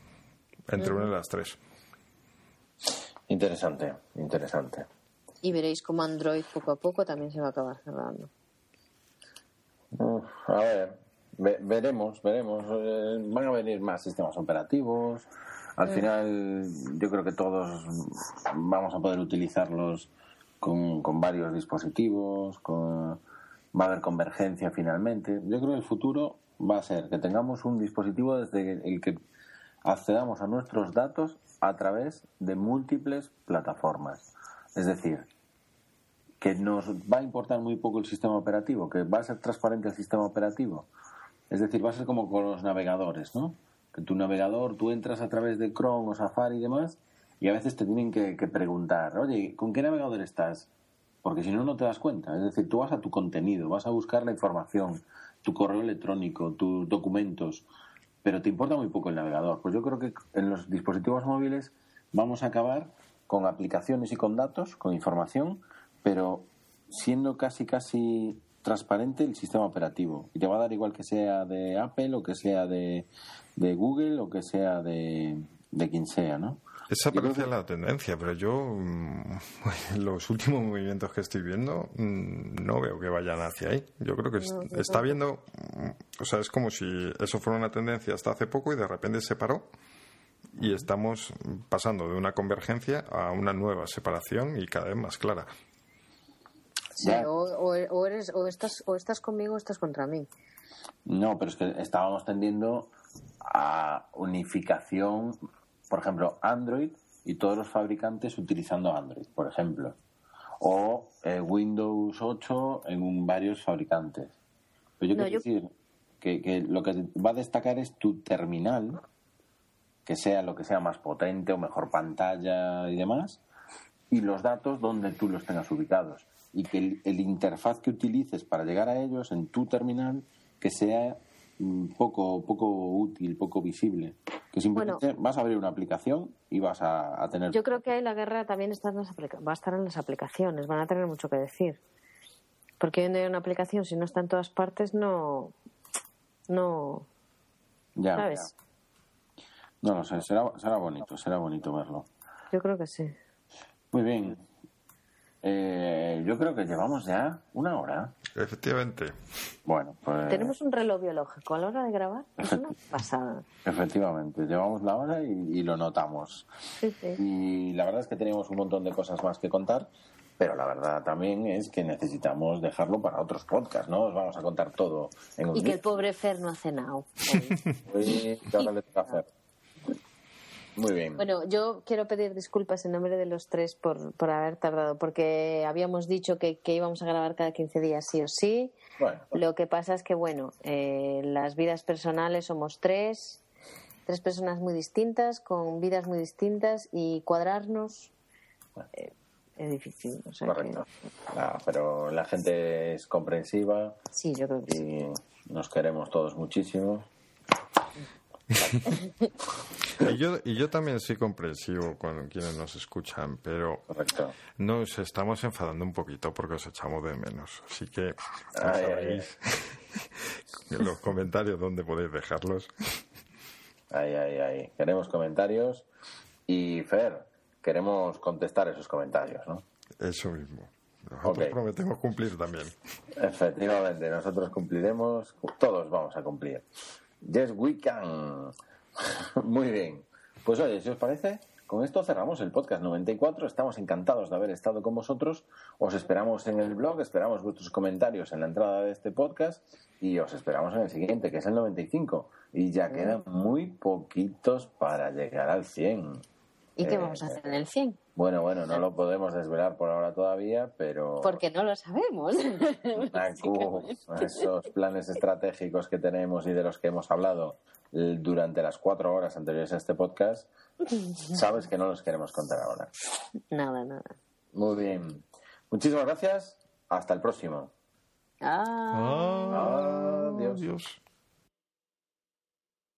entre una de las tres. Interesante, interesante. Y veréis cómo Android poco a poco también se va a acabar cerrando. Uf, a ver, ve- veremos, veremos. Eh, van a venir más sistemas operativos, Al final, yo creo que todos vamos a poder utilizarlos con, con varios dispositivos, con, va a haber convergencia finalmente. Yo creo que el futuro va a ser que tengamos un dispositivo desde el que accedamos a nuestros datos a través de múltiples plataformas. Es decir, que nos va a importar muy poco el sistema operativo, que va a ser transparente el sistema operativo. Es decir, va a ser como con los navegadores, ¿no? Que tu navegador, tú entras a través de Chrome o Safari y demás, y a veces te tienen que, preguntar, oye, ¿con qué navegador estás? Porque si no, no te das cuenta. Es decir, tú vas a tu contenido, vas a buscar la información, tu correo electrónico, tus documentos, pero te importa muy poco el navegador. Pues yo creo que en los dispositivos móviles vamos a acabar con aplicaciones y con datos, con información, pero siendo casi casi transparente el sistema operativo. Y te va a dar igual que sea de Apple o que sea de, de Google o que sea de, de quien sea, ¿no? Esa parece la tendencia, pero yo mm, [LAUGHS] los últimos movimientos que estoy viendo mm, no veo que vayan hacia ahí. Yo creo que está viendo, mm, o sea, es como si eso fuera una tendencia hasta hace poco y de repente se paró y estamos pasando de una convergencia a una nueva separación y cada vez más clara. Sí, o, eres, o, estás, o estás conmigo o estás contra mí. No, pero es que estábamos tendiendo a unificación por ejemplo, Android y todos los fabricantes utilizando Android, por ejemplo. O eh, Windows 8 en varios fabricantes. Pero yo quiero decir que, lo que va a destacar es tu terminal, que sea lo que sea más potente o mejor pantalla y demás, y los datos donde tú los tengas ubicados. Y que el interfaz que utilices para llegar a ellos en tu terminal, que sea poco, poco útil, poco visible. Que simplemente vas a abrir una aplicación y vas a, tener. Yo creo que ahí la guerra también está en las va a estar en las aplicaciones, van a tener mucho que decir. Porque una aplicación, si no está en todas partes, no. No. Ya. ¿Sabes? No lo sé, será, será bonito, será bonito verlo. Yo creo que sí. Muy bien. Eh, yo creo que llevamos ya una hora. Efectivamente. Bueno, pues. Tenemos un reloj biológico a la hora de grabar. Es una [LAUGHS] pasada. Efectivamente, llevamos la hora y, lo notamos. Y la verdad es que tenemos un montón de cosas más que contar, pero la verdad también es que necesitamos dejarlo para otros podcasts, ¿no? Os vamos a contar todo en un Y que el pobre Fer no ha cenado. Hoy, ahora le toca. Muy bien. Bueno, yo quiero pedir disculpas en nombre de los tres por, por haber tardado, porque habíamos dicho que, que, íbamos a grabar cada 15 días sí o sí. Bueno, Lo que pasa es que, bueno, eh, las vidas personales somos tres, tres personas muy distintas, con vidas muy distintas y cuadrarnos eh, es difícil. Correcto. pero la gente es comprensiva. Sí, yo creo que y Nos queremos todos muchísimo. Y, yo, y yo también soy comprensivo con quienes nos escuchan, pero nos estamos enfadando un poquito porque os echamos de menos. Así que sabéis en [LAUGHS] los comentarios dónde podéis dejarlos. Ay, ay, ay. Queremos comentarios y Fer, queremos contestar esos comentarios, ¿no? Eso mismo. Nosotros prometemos cumplir también. Efectivamente, nosotros cumpliremos, todos vamos a cumplir. Yes, we can. [LAUGHS] Muy bien. Pues oye, si os parece, con esto cerramos el podcast 94. Estamos encantados de haber estado con vosotros. Os esperamos en el blog, esperamos vuestros comentarios en la entrada de este podcast y os esperamos en el siguiente, que es el 95. Y ya quedan muy poquitos para llegar al 100. ¿Y qué vamos a hacer en el 100? Bueno, bueno, no lo podemos desvelar por ahora todavía, pero... Porque no lo sabemos. [LAUGHS] [LAUGHS] esos planes estratégicos que tenemos y de los que hemos hablado durante las cuatro horas anteriores a este podcast, sabes que no los queremos contar ahora. Nada, nada. Muy bien. Muchísimas gracias. Hasta el próximo. Ah. Adiós.